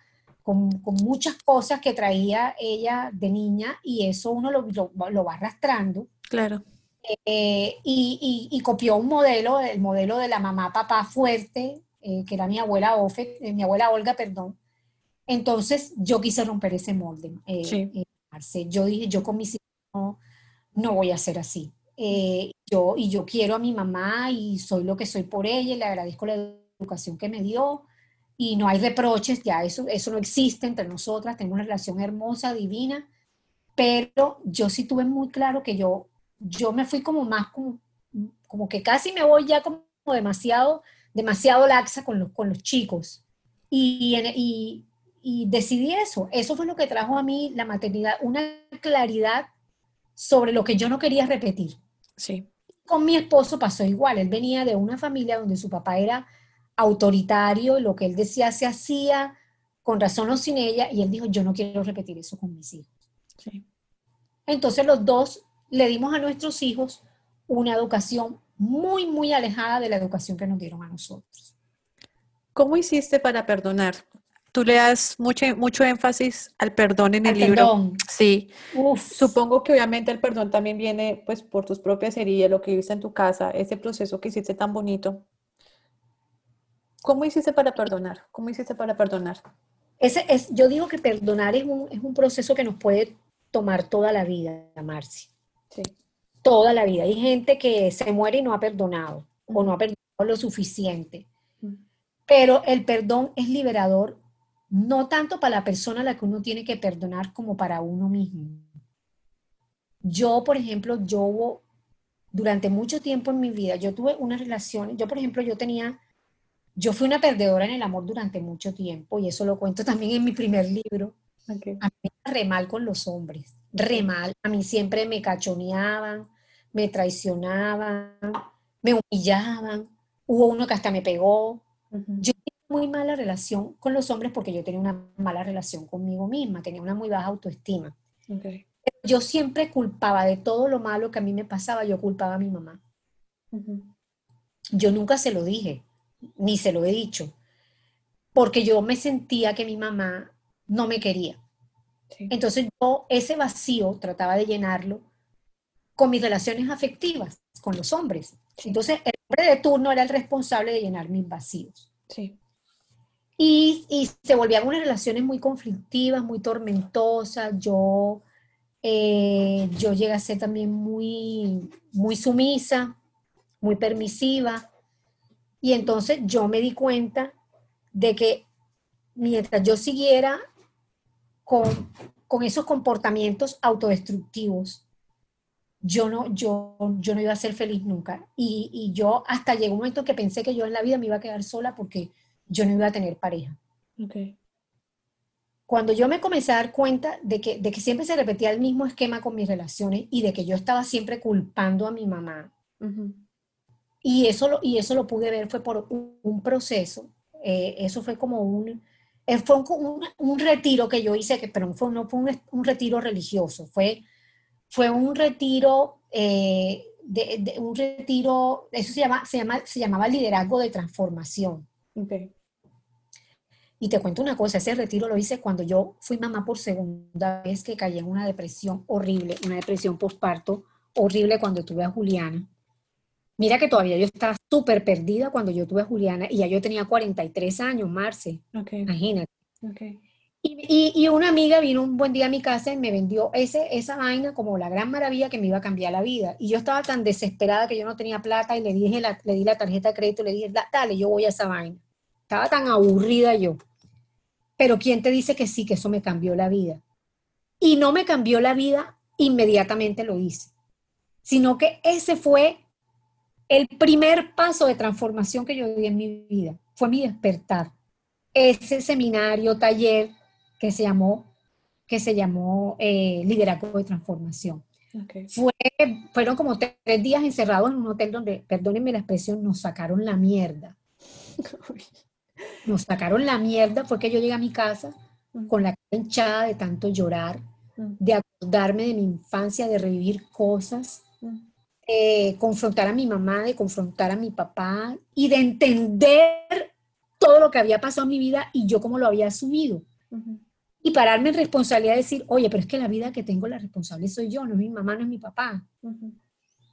con, con muchas cosas que traía ella de niña y eso uno lo, lo, va arrastrando. Claro. Eh, y, y, copió un modelo, el modelo de la mamá papá fuerte, eh, que era mi abuela Ofe, eh, mi abuela Olga, perdón, entonces yo quise romper ese molde. Eh, eh, yo dije, yo con mis hijos no, voy a ser así. Yo, y yo quiero a mi mamá y soy lo que soy por ella y le agradezco la educación que me dio y no hay reproches, ya eso, eso no existe entre nosotras, tenemos una relación hermosa, divina, pero yo sí tuve muy claro que yo, yo me fui como más como, como que casi me voy ya como demasiado, demasiado laxa con los, con los chicos. Y, y, y decidí eso. Eso fue lo que trajo a mí la maternidad, una claridad sobre lo que yo no quería repetir. Sí. Con mi esposo pasó igual. Él venía de una familia donde su papá era autoritario, lo que él decía se hacía, con razón o sin ella, y él dijo, yo no quiero repetir eso con mis hijos. Sí. Entonces los dos le dimos a nuestros hijos una educación muy, muy alejada de la educación que nos dieron a nosotros. ¿Cómo hiciste para perdonar? tú le das mucho, mucho énfasis al perdón en el libro. Sí. Supongo que obviamente el perdón también viene pues por tus propias heridas, lo que viviste en tu casa, ese proceso que hiciste tan bonito. ¿Cómo hiciste para perdonar? ¿Cómo hiciste para perdonar? Ese es, yo digo que perdonar es un, es un proceso que nos puede tomar toda la vida, Marci. Sí. Toda la vida. Hay gente que se muere y no ha perdonado o no ha perdonado lo suficiente. Pero el perdón es liberador no tanto para la persona a la que uno tiene que perdonar como para uno mismo. Yo, por ejemplo, yo durante mucho tiempo en mi vida, yo tuve una relación, yo por ejemplo, yo tenía, yo fui una perdedora en el amor durante mucho tiempo y eso lo cuento también en mi primer libro. A mí me re mal con los hombres, re mal. A mí siempre me cachoneaban, me traicionaban, me humillaban. Hubo uno que hasta me pegó. Yo muy mala relación con los hombres porque yo tenía una mala relación conmigo misma, tenía una muy baja autoestima. Yo siempre culpaba de todo lo malo que a mí me pasaba, yo culpaba a mi mamá. Yo nunca se lo dije, ni se lo he dicho, porque yo me sentía que mi mamá no me quería. Entonces yo ese vacío trataba de llenarlo con mis relaciones afectivas con los hombres. Entonces el hombre de turno era el responsable de llenar mis vacíos. Sí. Y, y, se volvían unas relaciones muy conflictivas, muy tormentosas. Yo, eh, yo llegué a ser también muy, muy sumisa, muy permisiva. Y entonces yo me di cuenta de que mientras yo siguiera con, con esos comportamientos autodestructivos, yo no, yo, yo no iba a ser feliz nunca. Y, y yo hasta llegó un momento que pensé que yo en la vida me iba a quedar sola porque yo no iba a tener pareja. Cuando yo me comencé a dar cuenta de que, de que siempre se repetía el mismo esquema con mis relaciones y de que yo estaba siempre culpando a mi mamá, y, eso lo, y eso lo pude ver fue por un, proceso, eh, eso fue como un, eh, fue un, un, retiro que yo hice, que, pero fue, no fue un, retiro religioso, fue, fue un retiro... Eh, de, un retiro, eso se, llama, se, llama, se llamaba liderazgo de transformación. Y te cuento una cosa, ese retiro lo hice cuando yo fui mamá por segunda vez que caí en una depresión horrible, una depresión postparto horrible cuando tuve a Juliana. Mira que todavía yo estaba súper perdida cuando yo tuve a Juliana y ya yo tenía 43 años, Marce. Imagínate. Y, y, una amiga vino un buen día a mi casa y me vendió ese, esa vaina como la gran maravilla que me iba a cambiar la vida. Y yo estaba tan desesperada que yo no tenía plata y le, dije le di la tarjeta de crédito y le dije, dale, yo voy a esa vaina. Estaba tan aburrida yo. Pero ¿quién te dice que sí, que eso me cambió la vida? Y no me cambió la vida, inmediatamente lo hice. Sino que ese fue el primer paso de transformación que yo di en mi vida. Fue mi despertar. Ese seminario, taller que se llamó, que se llamó eh, Liderazgo de Transformación. Fue, fueron como tres días encerrados en un hotel donde, perdónenme la expresión, nos sacaron la mierda. [LAUGHS] nos sacaron la mierda fue que yo llegué a mi casa con la cara hinchada de tanto llorar, de acordarme de mi infancia, de revivir cosas, de confrontar a mi mamá, de confrontar a mi papá y de entender todo lo que había pasado en mi vida y yo cómo lo había asumido. Y pararme en responsabilidad de decir, oye, pero es que la vida que tengo la responsable soy yo, no es mi mamá, no es mi papá.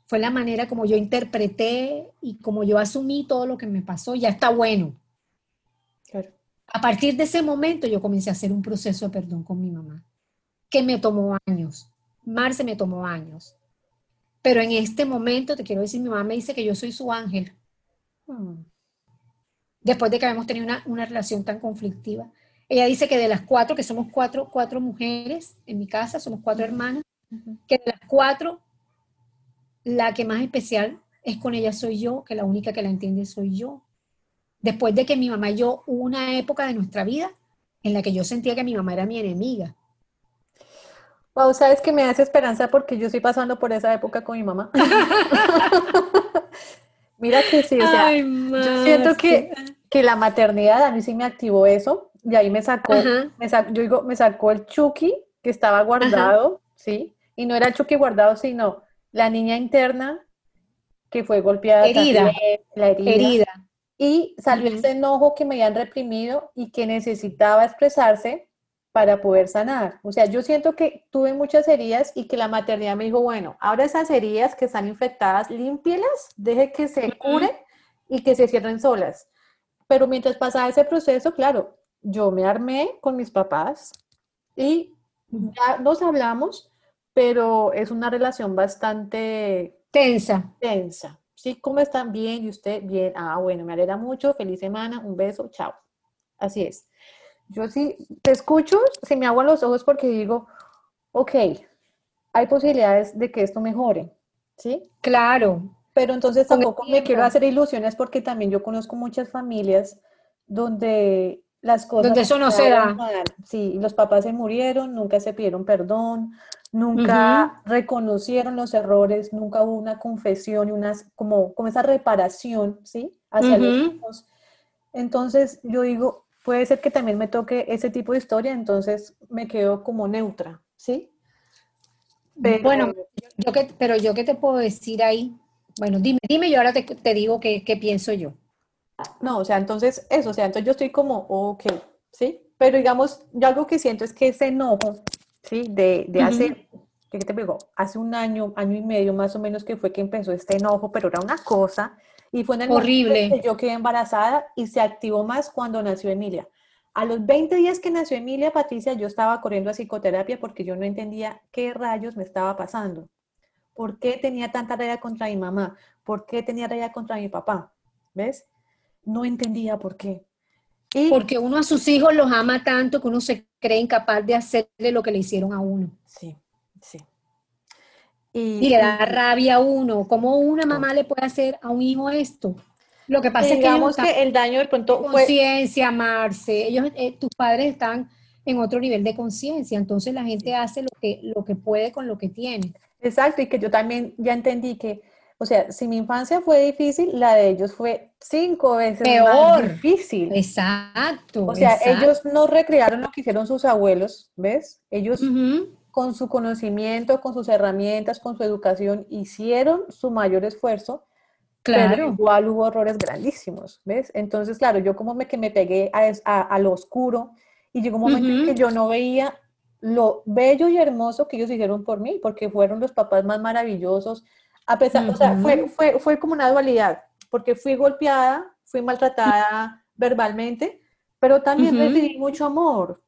Fue la manera como yo interpreté y como yo asumí todo lo que me pasó, ya está bueno. A partir de ese momento yo comencé a hacer un proceso de perdón con mi mamá, que me tomó años. Marce me tomó años. Pero en este momento, te quiero decir, mi mamá me dice que yo soy su ángel. Hmm. Después de que habíamos tenido una, relación tan conflictiva. Ella dice que de las cuatro, que somos cuatro, cuatro mujeres en mi casa, somos cuatro hermanas, que de las cuatro, la que más especial es con ella soy yo, que la única que la entiende soy yo después de que mi mamá y yo hubo una época de nuestra vida en la que yo sentía que mi mamá era mi enemiga. Wow, sabes que me hace esperanza porque yo estoy pasando por esa época con mi mamá. [LAUGHS] Mira que sí, o sea, yo siento que, que, la maternidad a mí sí me activó eso y ahí me sacó, me yo digo, me sacó el Chucky que estaba guardado, ¿sí? Y no era el Chucky guardado, sino la niña interna que fue golpeada. Herida. la herida. herida y salió ese enojo que me habían reprimido y que necesitaba expresarse para poder sanar. O sea, yo siento que tuve muchas heridas y que la maternidad me dijo, bueno, ahora esas heridas que están infectadas, límpielas, deje que se curen y que se cierren solas. Pero mientras pasaba ese proceso, claro, yo me armé con mis papás y ya nos hablamos, pero es una relación bastante tensa. Tensa. Sí, ¿cómo están? Bien, ¿y usted? Bien. Ah, bueno, me alegra mucho. Feliz semana. Un beso. Chao. Así es. Yo sí te escucho, se me aguan los ojos porque digo, ok, hay posibilidades de que esto mejore. ¿Sí? Claro. Pero entonces tampoco me quiero hacer ilusiones porque también yo conozco muchas familias donde las cosas... Donde eso no se da. Sí, los papás se murieron, nunca se pidieron perdón, nunca reconocieron los errores, nunca hubo una confesión y unas, como, como esa reparación, ¿sí? Hacia los hijos. Entonces yo digo, puede ser que también me toque ese tipo de historia, entonces me quedo como neutra, ¿sí? Bueno, yo que, pero yo qué te puedo decir ahí. Bueno, dime, dime, yo ahora te, te digo qué, qué, pienso yo. No, o sea, entonces eso, o sea, entonces yo estoy como, ok, ¿sí? Pero digamos, yo algo que siento es que ese enojo, ¿sí? De, de hace, ¿qué te digo? Hace un año, año y medio más o menos que fue que empezó este enojo, pero era una cosa, y fue en el Horrible. que yo quedé embarazada y se activó más cuando nació Emilia. A los 20 días que nació Emilia Patricia, yo estaba corriendo a psicoterapia porque yo no entendía qué rayos me estaba pasando. ¿Por qué tenía tanta rabia contra mi mamá? ¿Por qué tenía rabia contra mi papá? ¿Ves? No entendía por qué. Porque uno a sus hijos los ama tanto que uno se cree incapaz de hacerle lo que le hicieron a uno. Sí, sí. Y, le da rabia a uno. ¿Cómo una mamá le puede hacer a un hijo esto? Lo que pasa es que, digamos que el daño de pronto conciencia, amarse. Ellos, eh, tus padres están en otro nivel de conciencia, entonces la gente hace lo que, lo que puede con lo que tiene. Exacto, y que yo también ya entendí que, o sea, si mi infancia fue difícil, la de ellos fue cinco veces más difícil. Exacto. O sea, ellos no recrearon lo que hicieron sus abuelos, ¿ves? Ellos con su conocimiento, con sus herramientas, con su educación, hicieron su mayor esfuerzo. Claro. Pero igual hubo errores grandísimos, ¿ves? Entonces, claro, yo como me, que me pegué a, lo oscuro y llegó un momento en que yo no veía lo bello y hermoso que ellos hicieron por mí, porque fueron los papás más maravillosos. A pesar, o sea, fue, fue, fue como una dualidad, porque fui golpeada, fui maltratada verbalmente, pero también recibí mucho amor,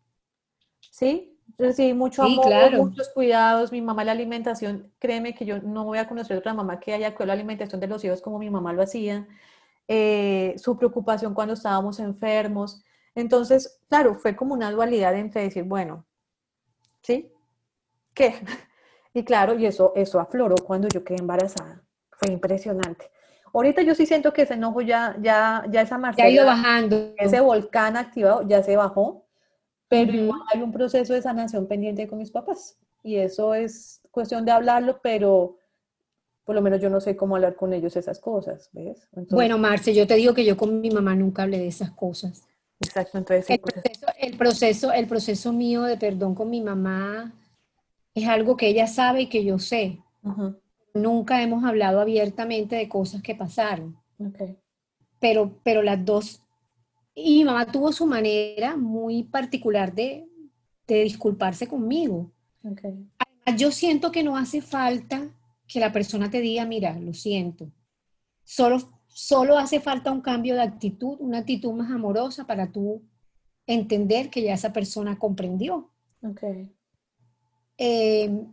¿sí? Recibí mucho amor, muchos cuidados, mi mamá la alimentación, créeme que yo no voy a conocer otra mamá que haya cuidado la alimentación de los hijos como mi mamá lo hacía, eh, su preocupación cuando estábamos enfermos. Entonces, claro, fue como una dualidad entre decir, bueno, ¿sí? ¿Qué? [LAUGHS] Y claro, y eso, eso afloró cuando yo quedé embarazada. Fue impresionante. Ahorita yo sí siento que ese enojo ya, ya, ya esa marcela, Ya ha ido bajando. Ese volcán activado ya se bajó pero hay un proceso de sanación pendiente con mis papás. Y eso es cuestión de hablarlo, pero por lo menos yo no sé cómo hablar con ellos esas cosas, ¿ves? bueno, Marce, yo te digo que yo con mi mamá nunca hablé de esas cosas. Exacto, entonces... El proceso, el proceso, el proceso mío de perdón con mi mamá es algo que ella sabe y que yo sé. Nunca hemos hablado abiertamente de cosas que pasaron. Okay. Pero, pero las dos y mi mamá tuvo su manera muy particular de, disculparse conmigo. Además, yo siento que no hace falta que la persona te diga, mira, lo siento. Solo, solo hace falta un cambio de actitud, una actitud más amorosa para tú entender que ya esa persona comprendió. Eh,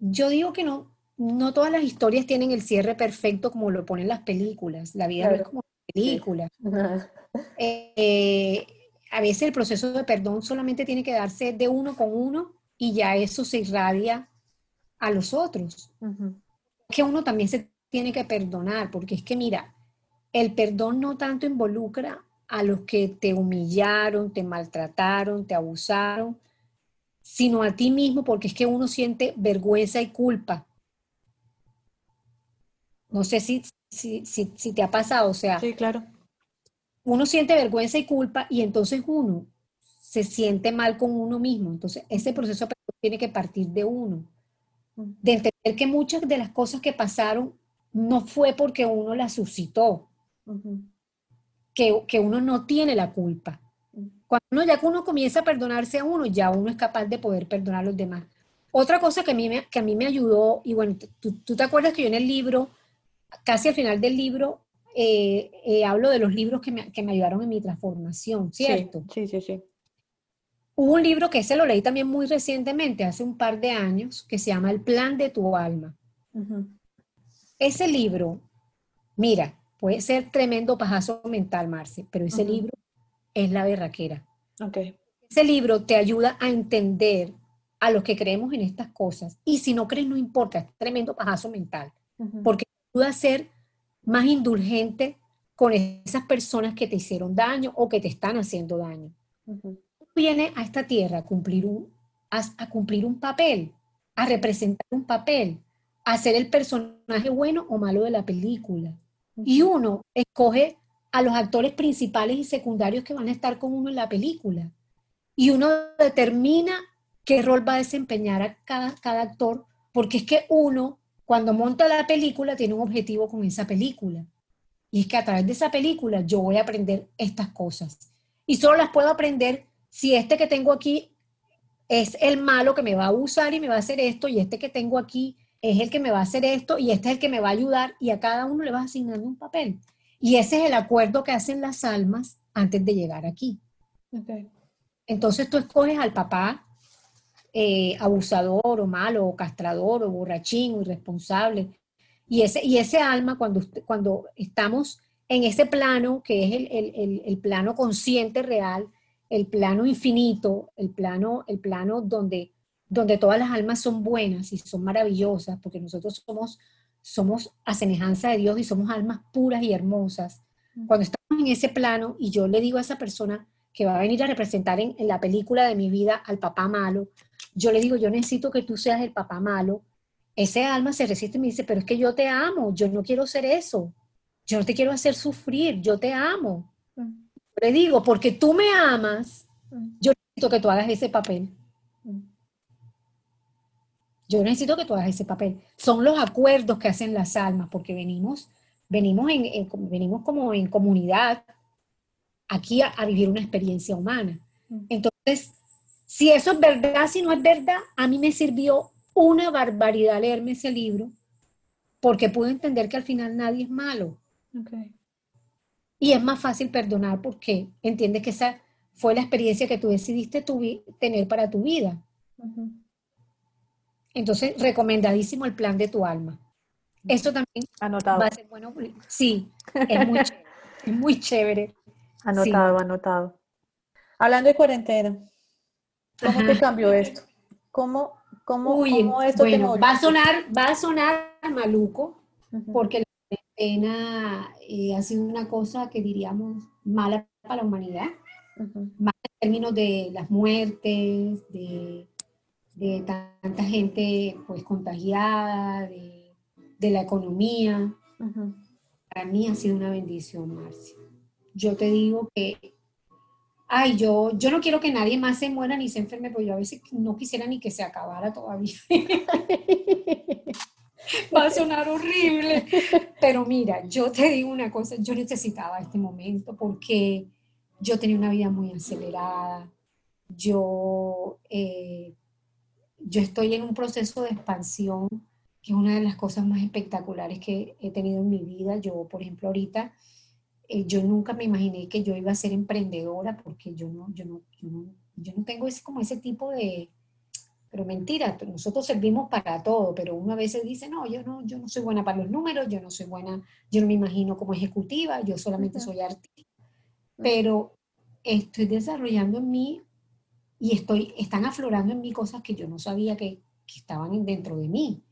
yo digo que no, no todas las historias tienen el cierre perfecto como lo ponen las películas. La vida no es como película. Eh, a veces el proceso de perdón solamente tiene que darse de uno con uno y ya eso se irradia a los otros. Que uno también se tiene que perdonar, porque es que mira, el perdón no tanto involucra a los que te humillaron, te maltrataron, te abusaron, sino a ti mismo, porque es que uno siente vergüenza y culpa. No sé si, si, si, te ha pasado, o sea. Sí, claro. Uno siente vergüenza y culpa y entonces uno se siente mal con uno mismo. Entonces, ese proceso tiene que partir de uno. De entender que muchas de las cosas que pasaron no fue porque uno las suscitó. que, que, uno no tiene la culpa. Cuando uno, ya que uno comienza a perdonarse a uno, ya uno es capaz de poder perdonar a los demás. Otra cosa que a mí me, que a mí me ayudó, y bueno, tú, tú te acuerdas que yo en el libro casi al final del libro eh, eh, hablo de los libros que me, que me, ayudaron en mi transformación, ¿cierto? Sí, sí, sí, Hubo un libro que ese lo leí también muy recientemente, hace un par de años, que se llama El plan de tu alma. Ese libro, mira, puede ser tremendo pajazo mental, Marce, pero ese libro es la berraquera. Okay. Ese libro te ayuda a entender a los que creemos en estas cosas. Y si no crees, no importa, es tremendo pajazo mental. Porque a ser más indulgente con esas personas que te hicieron daño o que te están haciendo daño. Viene a esta tierra a cumplir, un, a, cumplir un papel, a representar un papel, a ser el personaje bueno o malo de la película. Y uno escoge a los actores principales y secundarios que van a estar con uno en la película. Y uno determina qué rol va a desempeñar a cada, cada actor, porque es que uno, cuando monta la película, tiene un objetivo con esa película. Y es que a través de esa película yo voy a aprender estas cosas. Y solo las puedo aprender si este que tengo aquí es el malo que me va a usar y me va a hacer esto, y este que tengo aquí es el que me va a hacer esto, y este es el que me va a ayudar, y a cada uno le vas asignando un papel. Y ese es el acuerdo que hacen las almas antes de llegar aquí. Entonces tú escoges al papá eh, abusador o malo, o castrador, o borrachín, o irresponsable. Y ese, y ese alma, cuando, cuando estamos en ese plano, que es el, el plano consciente real, el plano infinito, el plano, el plano donde, donde todas las almas son buenas y son maravillosas, porque nosotros somos, somos a semejanza de Dios y somos almas puras y hermosas. Cuando estamos en ese plano y yo le digo a esa persona que va a venir a representar en, en la película de mi vida al papá malo, yo le digo, yo necesito que tú seas el papá malo, ese alma se resiste y me dice, pero es que yo te amo, yo no quiero ser eso, yo no te quiero hacer sufrir, yo te amo le digo, porque tú me amas, mm. yo necesito que tú hagas ese papel. Mm. Yo necesito que tú hagas ese papel. Son los acuerdos que hacen las almas, porque venimos, venimos, en, venimos como en comunidad aquí a, vivir una experiencia humana. Mm. Entonces, si eso es verdad, si no es verdad, a mí me sirvió una barbaridad leerme ese libro, porque pude entender que al final nadie es malo. Okay. Y es más fácil perdonar porque entiendes que esa fue la experiencia que tú decidiste tener para tu vida. Entonces, recomendadísimo el plan de tu alma. Esto también anotado. va a ser bueno. Sí, es muy [LAUGHS] chévere. Es muy chévere. Anotado, anotado. Hablando de cuarentena, ¿cómo te cambió esto? ¿Cómo, cómo, esto va a sonar, va a sonar maluco, porque pena eh, ha sido una cosa que diríamos mala para la humanidad, más en términos de las muertes, de, tanta gente pues contagiada, de, la economía. Para mí ha sido una bendición, Marcia. Yo te digo que, ay, yo, yo no quiero que nadie más se muera ni se enferme, porque yo a veces no quisiera ni que se acabara todavía. [LAUGHS] va a sonar horrible. Pero mira, yo te digo una cosa, yo necesitaba este momento porque yo tenía una vida muy acelerada. Yo, eh, yo estoy en un proceso de expansión que es una de las cosas más espectaculares que he tenido en mi vida. Yo, por ejemplo, ahorita, eh, yo nunca me imaginé que yo iba a ser emprendedora porque yo no, yo no, yo no, yo no tengo ese, como ese tipo de, pero mentira, nosotros servimos para todo, pero uno a veces dice, no, yo no, yo no soy buena para los números, yo no soy buena, yo no me imagino como ejecutiva, yo solamente soy artista. Pero estoy desarrollando en mí y estoy, están aflorando en mí cosas que yo no sabía que, que estaban dentro de mí.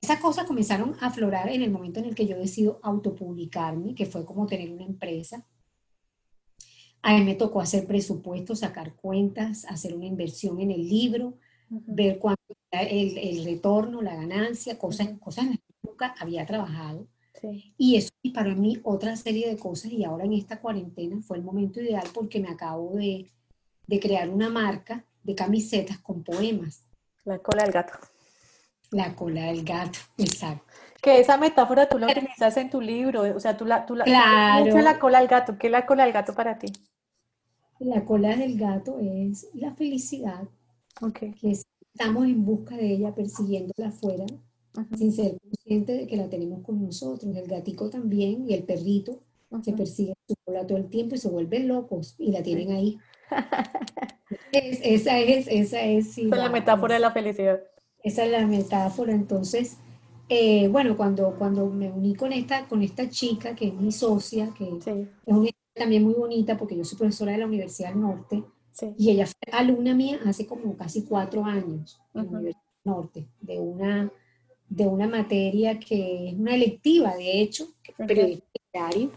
Esas cosas comenzaron a aflorar en el momento en el que yo decido autopublicarme, que fue como tener una empresa a mí me tocó hacer presupuestos, sacar cuentas, hacer una inversión en el libro, ver cuánto el, el, retorno, la ganancia, cosas, cosas en las que nunca había trabajado. Y eso disparó en mí otra serie de cosas y ahora en esta cuarentena fue el momento ideal porque me acabo de, de crear una marca de camisetas con poemas. La cola del gato. La cola del gato, exacto. Que esa metáfora tú la utilizas en tu libro, o sea, tú la, tú la, claro. la cola del gato. ¿Qué es la cola del gato para ti? La cola del gato es la felicidad, okay. que estamos en busca de ella, persiguiéndola afuera, sin ser conscientes de que la tenemos con nosotros. El gatico también y el perrito se persiguen su cola todo el tiempo y se vuelven locos y la tienen ahí. [LAUGHS] esa es, esa es, la metáfora de la felicidad. Esa es la metáfora. Entonces, eh, bueno, cuando, cuando me uní con esta, con esta chica, que es mi socia, que es una también muy bonita porque yo soy profesora de la Universidad del Norte y ella fue alumna mía hace como casi cuatro años en la Universidad del Norte, de una, de una materia que es una electiva, de hecho, que es periodismo literario.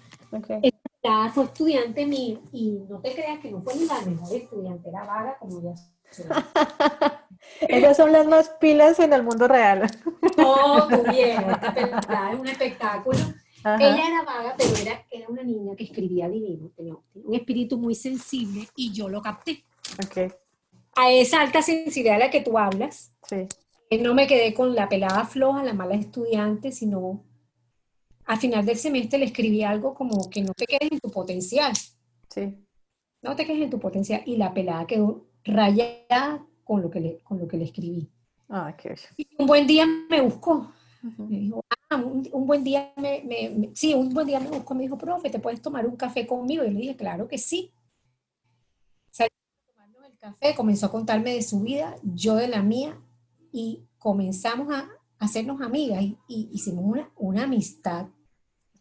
Ella fue estudiante mío y no te creas que no fue ni la mejor estudiante, era vaga como ella. [LAUGHS] Ellas son las más pilas en el mundo real. Oh, muy bien, [LAUGHS] es un espectáculo. Ella era vaga, pero era, era una niña que escribía divino, tenía un espíritu muy sensible y yo lo capté. Okay. A esa alta sensibilidad a la que tú hablas, sí. no me quedé con la pelada floja, la mala estudiante, sino al final del semestre le escribí algo como que no te quedes en tu potencial. Sí. No te quedes en tu potencial. Y la pelada quedó rayada con lo que le, con lo que le escribí. Ah, qué y un buen día me buscó. Me dijo, ah, un, buen día me, me, sí, un buen día me buscó, me dijo, profe, ¿te puedes tomar un café conmigo? Y le dije, claro que sí. Salimos a tomarnos el café, comenzó a contarme de su vida, yo de la mía, y comenzamos a hacernos amigas y, hicimos una, una amistad.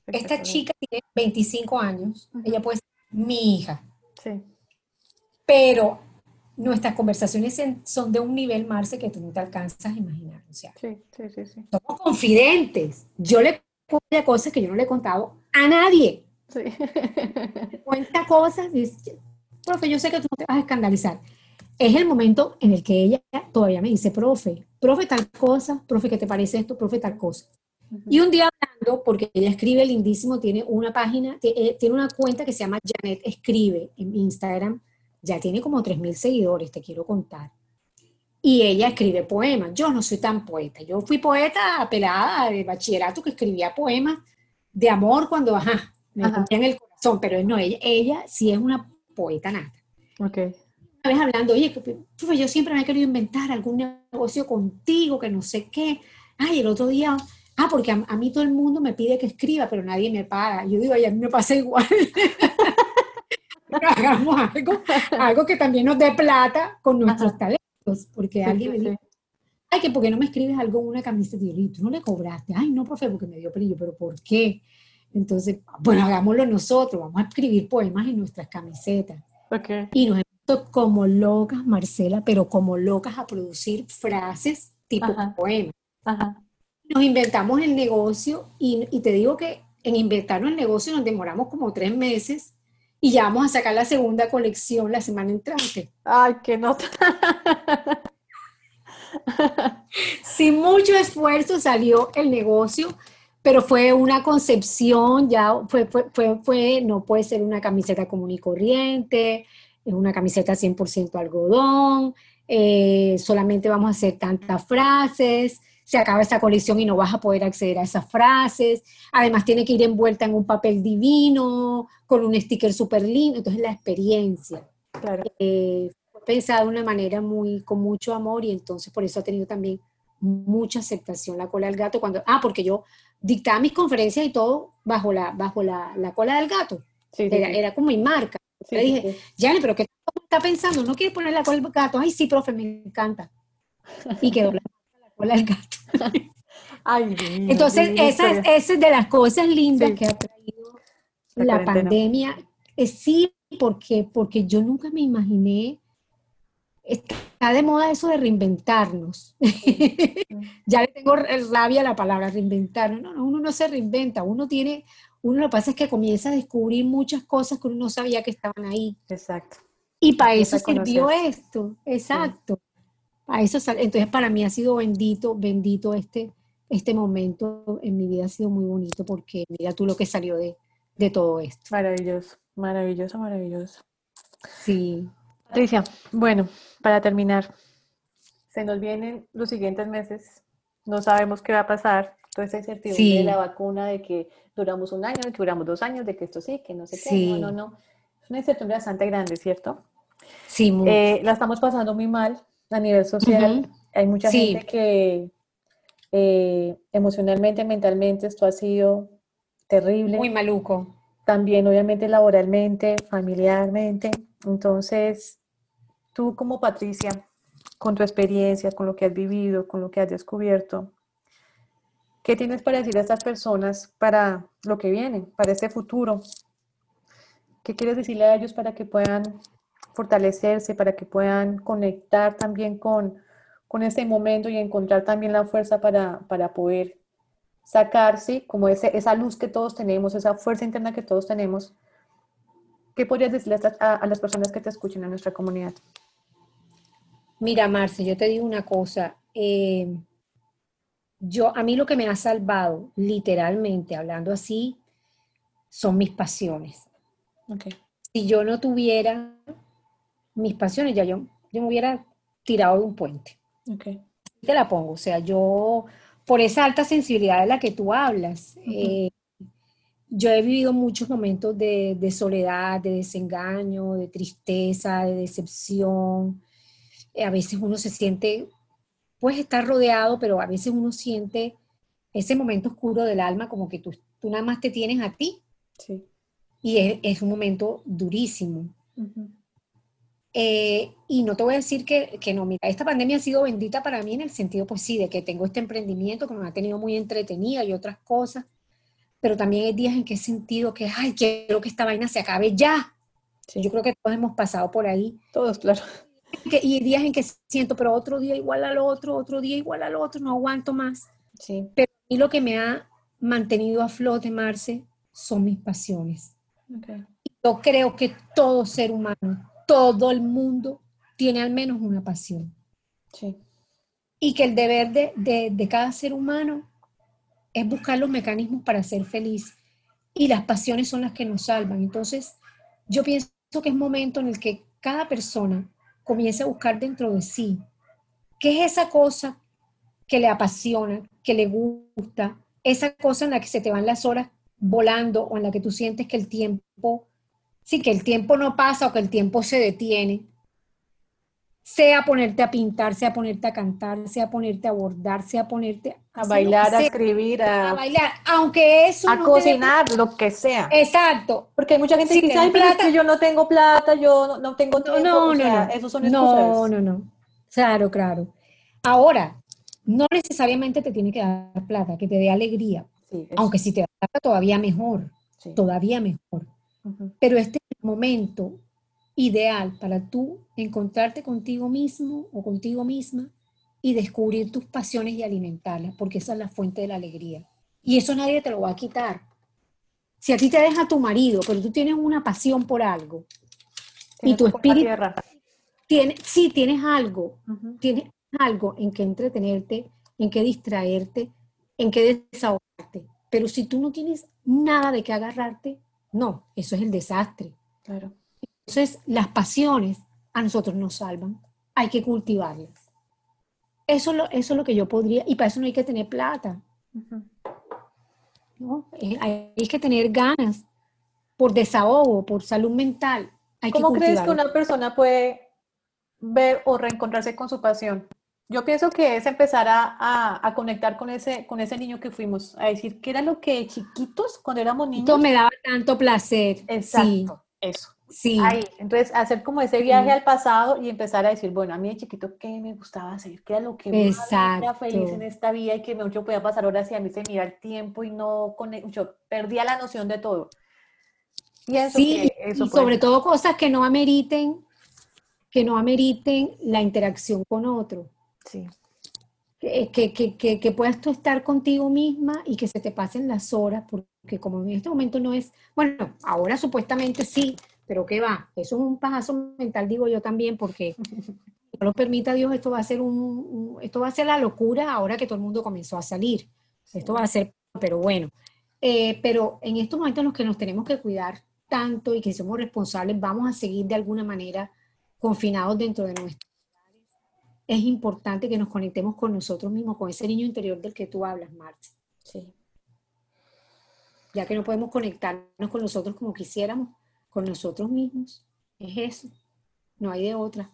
Esta chica tiene 25 años, ella puede ser mi hija. Sí. Pero nuestras conversaciones son de un nivel, Marce, que tú no te alcanzas a imaginar. O sea, sí, sí, sí, sí. somos confidentes. Yo le cuento cosas que yo no le he contado a nadie. Sí. Cuenta cosas, dice, profe, yo sé que tú no te vas a escandalizar. Es el momento en el que ella todavía me dice, profe, profe tal cosa, profe, ¿qué te parece esto? Profe tal cosa. Y un día hablando, porque ella escribe lindísimo, tiene una página, eh, tiene una cuenta que se llama Janet Escribe en Instagram, ya tiene como 3.000 seguidores, te quiero contar. Y ella escribe poemas. Yo no soy tan poeta. Yo fui poeta pelada de bachillerato que escribía poemas de amor cuando, ajá, me en el corazón, pero no, ella, ella sí es una poeta nata. Ok. Una vez hablando, oye, profe, yo siempre me he querido inventar algún negocio contigo, que no sé qué. Ay, el otro día, ah, porque a, mí todo el mundo me pide que escriba, pero nadie me paga. Yo digo, ay, a mí me pasa igual. [LAUGHS] [LAUGHS] hagamos algo, algo que también nos dé plata con nuestros talentos, porque alguien me dice, ay, que ¿por qué no me escribes algo en una camiseta? Y yo, tú no le cobraste, ay, no, profe, porque me dio brillo, pero ¿por qué? Entonces, bueno, hagámoslo nosotros, vamos a escribir poemas en nuestras camisetas. Okay. Y nos hemos como locas, Marcela, pero como locas a producir frases tipo poemas. Nos inventamos el negocio y, y te digo que en inventarnos el negocio nos demoramos como tres meses y ya vamos a sacar la segunda colección la semana entrante. Ay, qué nota. Sin mucho esfuerzo salió el negocio, pero fue una concepción, ya fue, fue, fue, no puede ser una camiseta común y corriente, es una camiseta 100% algodón, eh, solamente vamos a hacer tantas frases, se acaba esta colección y no vas a poder acceder a esas frases. Además, tiene que ir envuelta en un papel divino, con un sticker súper lindo. Entonces, la experiencia. Claro. Eh, pensada de una manera muy, con mucho amor y entonces por eso ha tenido también mucha aceptación la cola del gato. Cuando, ah, porque yo dictaba mis conferencias y todo bajo la, bajo la, la cola del gato. era, era, como mi marca. Le dije, Yane, pero ¿qué está pensando? ¿No quiere poner la cola del gato? Ay, sí, profe, me encanta. Y quedó la cola del gato. [LAUGHS] Entonces, esa, es de las cosas lindas que ha traído la, pandemia. Es, sí, porque, porque yo nunca me imaginé, está de moda eso de reinventarnos. [LAUGHS] ya le tengo rabia a la palabra reinventarnos. No, no, uno no se reinventa, uno tiene, uno lo que pasa es que comienza a descubrir muchas cosas que uno no sabía que estaban ahí. Exacto. Y para eso sirvió esto, exacto. Eso, entonces para mí ha sido bendito, bendito este, este momento en mi vida ha sido muy bonito porque mira tú lo que salió de, todo esto. Maravilloso, maravilloso, maravilloso. Sí. Patricia, bueno, para terminar, se nos vienen los siguientes meses, no sabemos qué va a pasar, toda esa incertidumbre de la vacuna, de que duramos un año, de que duramos dos años, de que esto sí, que no sé qué, no, no, no. Es una incertidumbre bastante grande, ¿cierto? Sí, eh, la estamos pasando muy mal a nivel social. Hay mucha gente que eh, emocionalmente, mentalmente, esto ha sido terrible. Muy maluco. También, obviamente, laboralmente, familiarmente. Entonces, tú como Patricia, con tu experiencia, con lo que has vivido, con lo que has descubierto, ¿qué tienes para decir a estas personas para lo que viene, para este futuro? ¿Qué quieres decirle a ellos para que puedan fortalecerse, para que puedan conectar también con, con este momento y encontrar también la fuerza para, para poder sacarse como ese, esa luz que todos tenemos, esa fuerza interna que todos tenemos. ¿Qué podrías decirle a, las personas que te escuchen en nuestra comunidad? Mira, Marce, yo te digo una cosa. Eh, yo, a mí lo que me ha salvado, literalmente, hablando así, son mis pasiones. Si yo no tuviera mis pasiones, ya yo, yo me hubiera tirado de un puente. Te la pongo, o sea, yo, por esa alta sensibilidad de la que tú hablas, eh, yo he vivido muchos momentos de, soledad, de desengaño, de tristeza, de decepción. Eh, a veces uno se siente, puedes estar rodeado, pero a veces uno siente ese momento oscuro del alma como que tú, tú nada más te tienes a ti. Sí. Y es, un momento durísimo. Eh, y no te voy a decir que, que, no, mira, esta pandemia ha sido bendita para mí en el sentido, pues sí, de que tengo este emprendimiento que me ha tenido muy entretenida y otras cosas, pero también hay días en que he sentido que, ay, quiero que esta vaina se acabe ya. Yo creo que todos hemos pasado por ahí. Todos, claro. y hay días en que siento, pero otro día igual al otro, otro día igual al otro, no aguanto más. Sí. Pero a mí lo que me ha mantenido a flote, Marce, son mis pasiones. Yo creo que todo ser humano, todo el mundo tiene al menos una pasión. Sí. Y que el deber de, de, de cada ser humano es buscar los mecanismos para ser feliz y las pasiones son las que nos salvan. Entonces, yo pienso que es momento en el que cada persona comience a buscar dentro de sí qué es esa cosa que le apasiona, que le gusta, esa cosa en la que se te van las horas volando o en la que tú sientes que el tiempo, sí, que el tiempo no pasa o que el tiempo se detiene sea ponerte a pintar, sea ponerte a cantar, sea ponerte a bordar, sea ponerte a, bailar, a escribir, a, bailar, aunque eso a cocinar, lo que sea. Exacto. Porque hay mucha gente que dice, ay, que yo no tengo plata, yo no, tengo tiempo. No, no, no. Esos son No, no, no. Claro, claro. Ahora, no necesariamente te tiene que dar plata, que te dé alegría. Aunque si te da plata, todavía mejor. Todavía mejor. Pero este momento ideal para tú encontrarte contigo mismo o contigo misma y descubrir tus pasiones y alimentarlas, porque esa es la fuente de la alegría. Y eso nadie te lo va a quitar. Si a ti te deja tu marido, pero tú tienes una pasión por algo y tu espíritu tiene, sí tienes algo, tienes algo en que entretenerte, en que distraerte, en que desahogarte. Pero si tú no tienes nada de qué agarrarte, no, eso es el desastre. Claro. Entonces, las pasiones a nosotros nos salvan, hay que cultivarlas. Eso, lo, eso es lo que yo podría, y para eso no hay que tener plata. ¿no? Eh, hay, que tener ganas por desahogo, por salud mental. ¿Cómo crees que una persona puede ver o reencontrarse con su pasión? Yo pienso que es empezar a, a, conectar con ese, con ese niño que fuimos, a decir que era lo que chiquitos, cuando éramos niños. Esto me daba tanto placer. Exacto, eso. Sí. Ahí. Entonces, hacer como ese viaje al pasado y empezar a decir, bueno, a mí de chiquito, ¿qué me gustaba hacer? ¿Qué era lo que me hacía feliz en esta vida y que mucho podía pasar ahora si a mí se me iba el tiempo y no, con, yo perdía la noción de todo. Y sí, y sobre todo cosas que no ameriten, que no ameriten la interacción con otro. Sí. Que, que, que, que, puedas tú estar contigo misma y que se te pasen las horas, porque como en este momento no es, bueno, ahora supuestamente sí, pero ¿qué va? Eso es un pajazo mental, digo yo también, porque [LAUGHS] no lo permita Dios, esto va a ser un, esto va a ser la locura ahora que todo el mundo comenzó a salir. Esto va a ser, pero bueno. Eh, pero en estos momentos en los que nos tenemos que cuidar tanto y que somos responsables, vamos a seguir de alguna manera confinados dentro de hogares. Es importante que nos conectemos con nosotros mismos, con ese niño interior del que tú hablas, Marta. Sí. Ya que no podemos conectarnos con nosotros como quisiéramos, con nosotros mismos. Es eso, no hay de otra.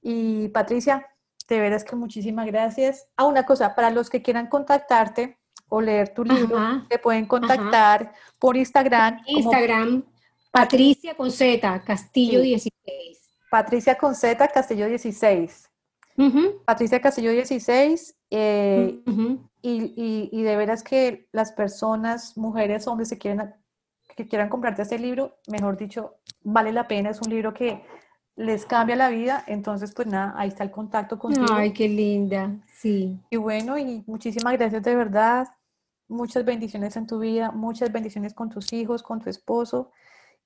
Y Patricia, de veras que muchísimas gracias. Ah, una cosa, para los que quieran contactarte o leer tu libro, te pueden contactar por Instagram. Instagram, Patricia con Z, Castillo 16. Patricia con Z, Castillo 16. Patricia Castillo 16. Eh, y, y, de veras que las personas, mujeres, hombres, se quieren que quieran comprarte este libro, mejor dicho, vale la pena, es un libro que les cambia la vida, entonces pues nada, ahí está el contacto contigo. Ay, qué linda, sí. Y bueno, y muchísimas gracias de verdad, muchas bendiciones en tu vida, muchas bendiciones con tus hijos, con tu esposo,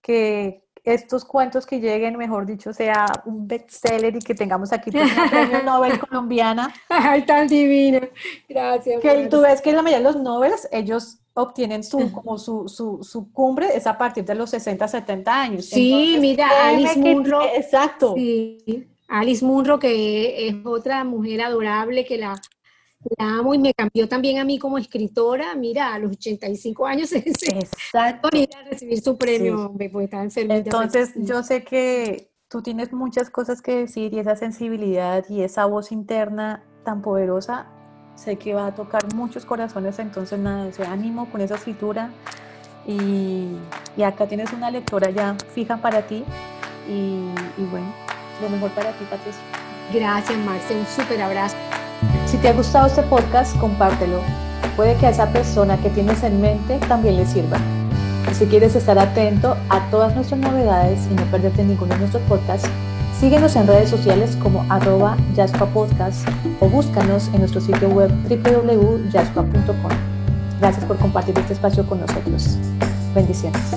que estos cuentos que lleguen, mejor dicho, sea un bestseller y que tengamos aquí pues, una premio [LAUGHS] Nobel colombiana. Ay, tan divina. Gracias. Que tú ves que la mayoría de los Nobels, ellos obtienen su, como su, su, su, cumbre es a partir de los 60, 70 años. Sí, mira, Alice Munro. exacto. Sí, Alice Munro, que es otra mujer adorable que la la amo y me cambió también a mí como escritora. Mira, a los 85 años [LAUGHS] Exacto. a recibir su premio, me pues estaba enfermita. Entonces, yo sé que tú tienes muchas cosas que decir y esa sensibilidad y esa voz interna tan poderosa, sé que va a tocar muchos corazones. Entonces, nada, ese ánimo con esa escritura. Y, y, acá tienes una lectora ya fija para ti. Y, y bueno, lo mejor para ti, Patricia. Gracias, Marce. Un súper abrazo. Si te ha gustado este podcast, compártelo. Puede que a esa persona que tienes en mente también le sirva. Si quieres estar atento a todas nuestras novedades y no perderte ninguno de nuestros podcasts, síguenos en redes sociales como arroba Podcast o búscanos en nuestro sitio web www.yaspa.com. Gracias por compartir este espacio con nosotros. Bendiciones.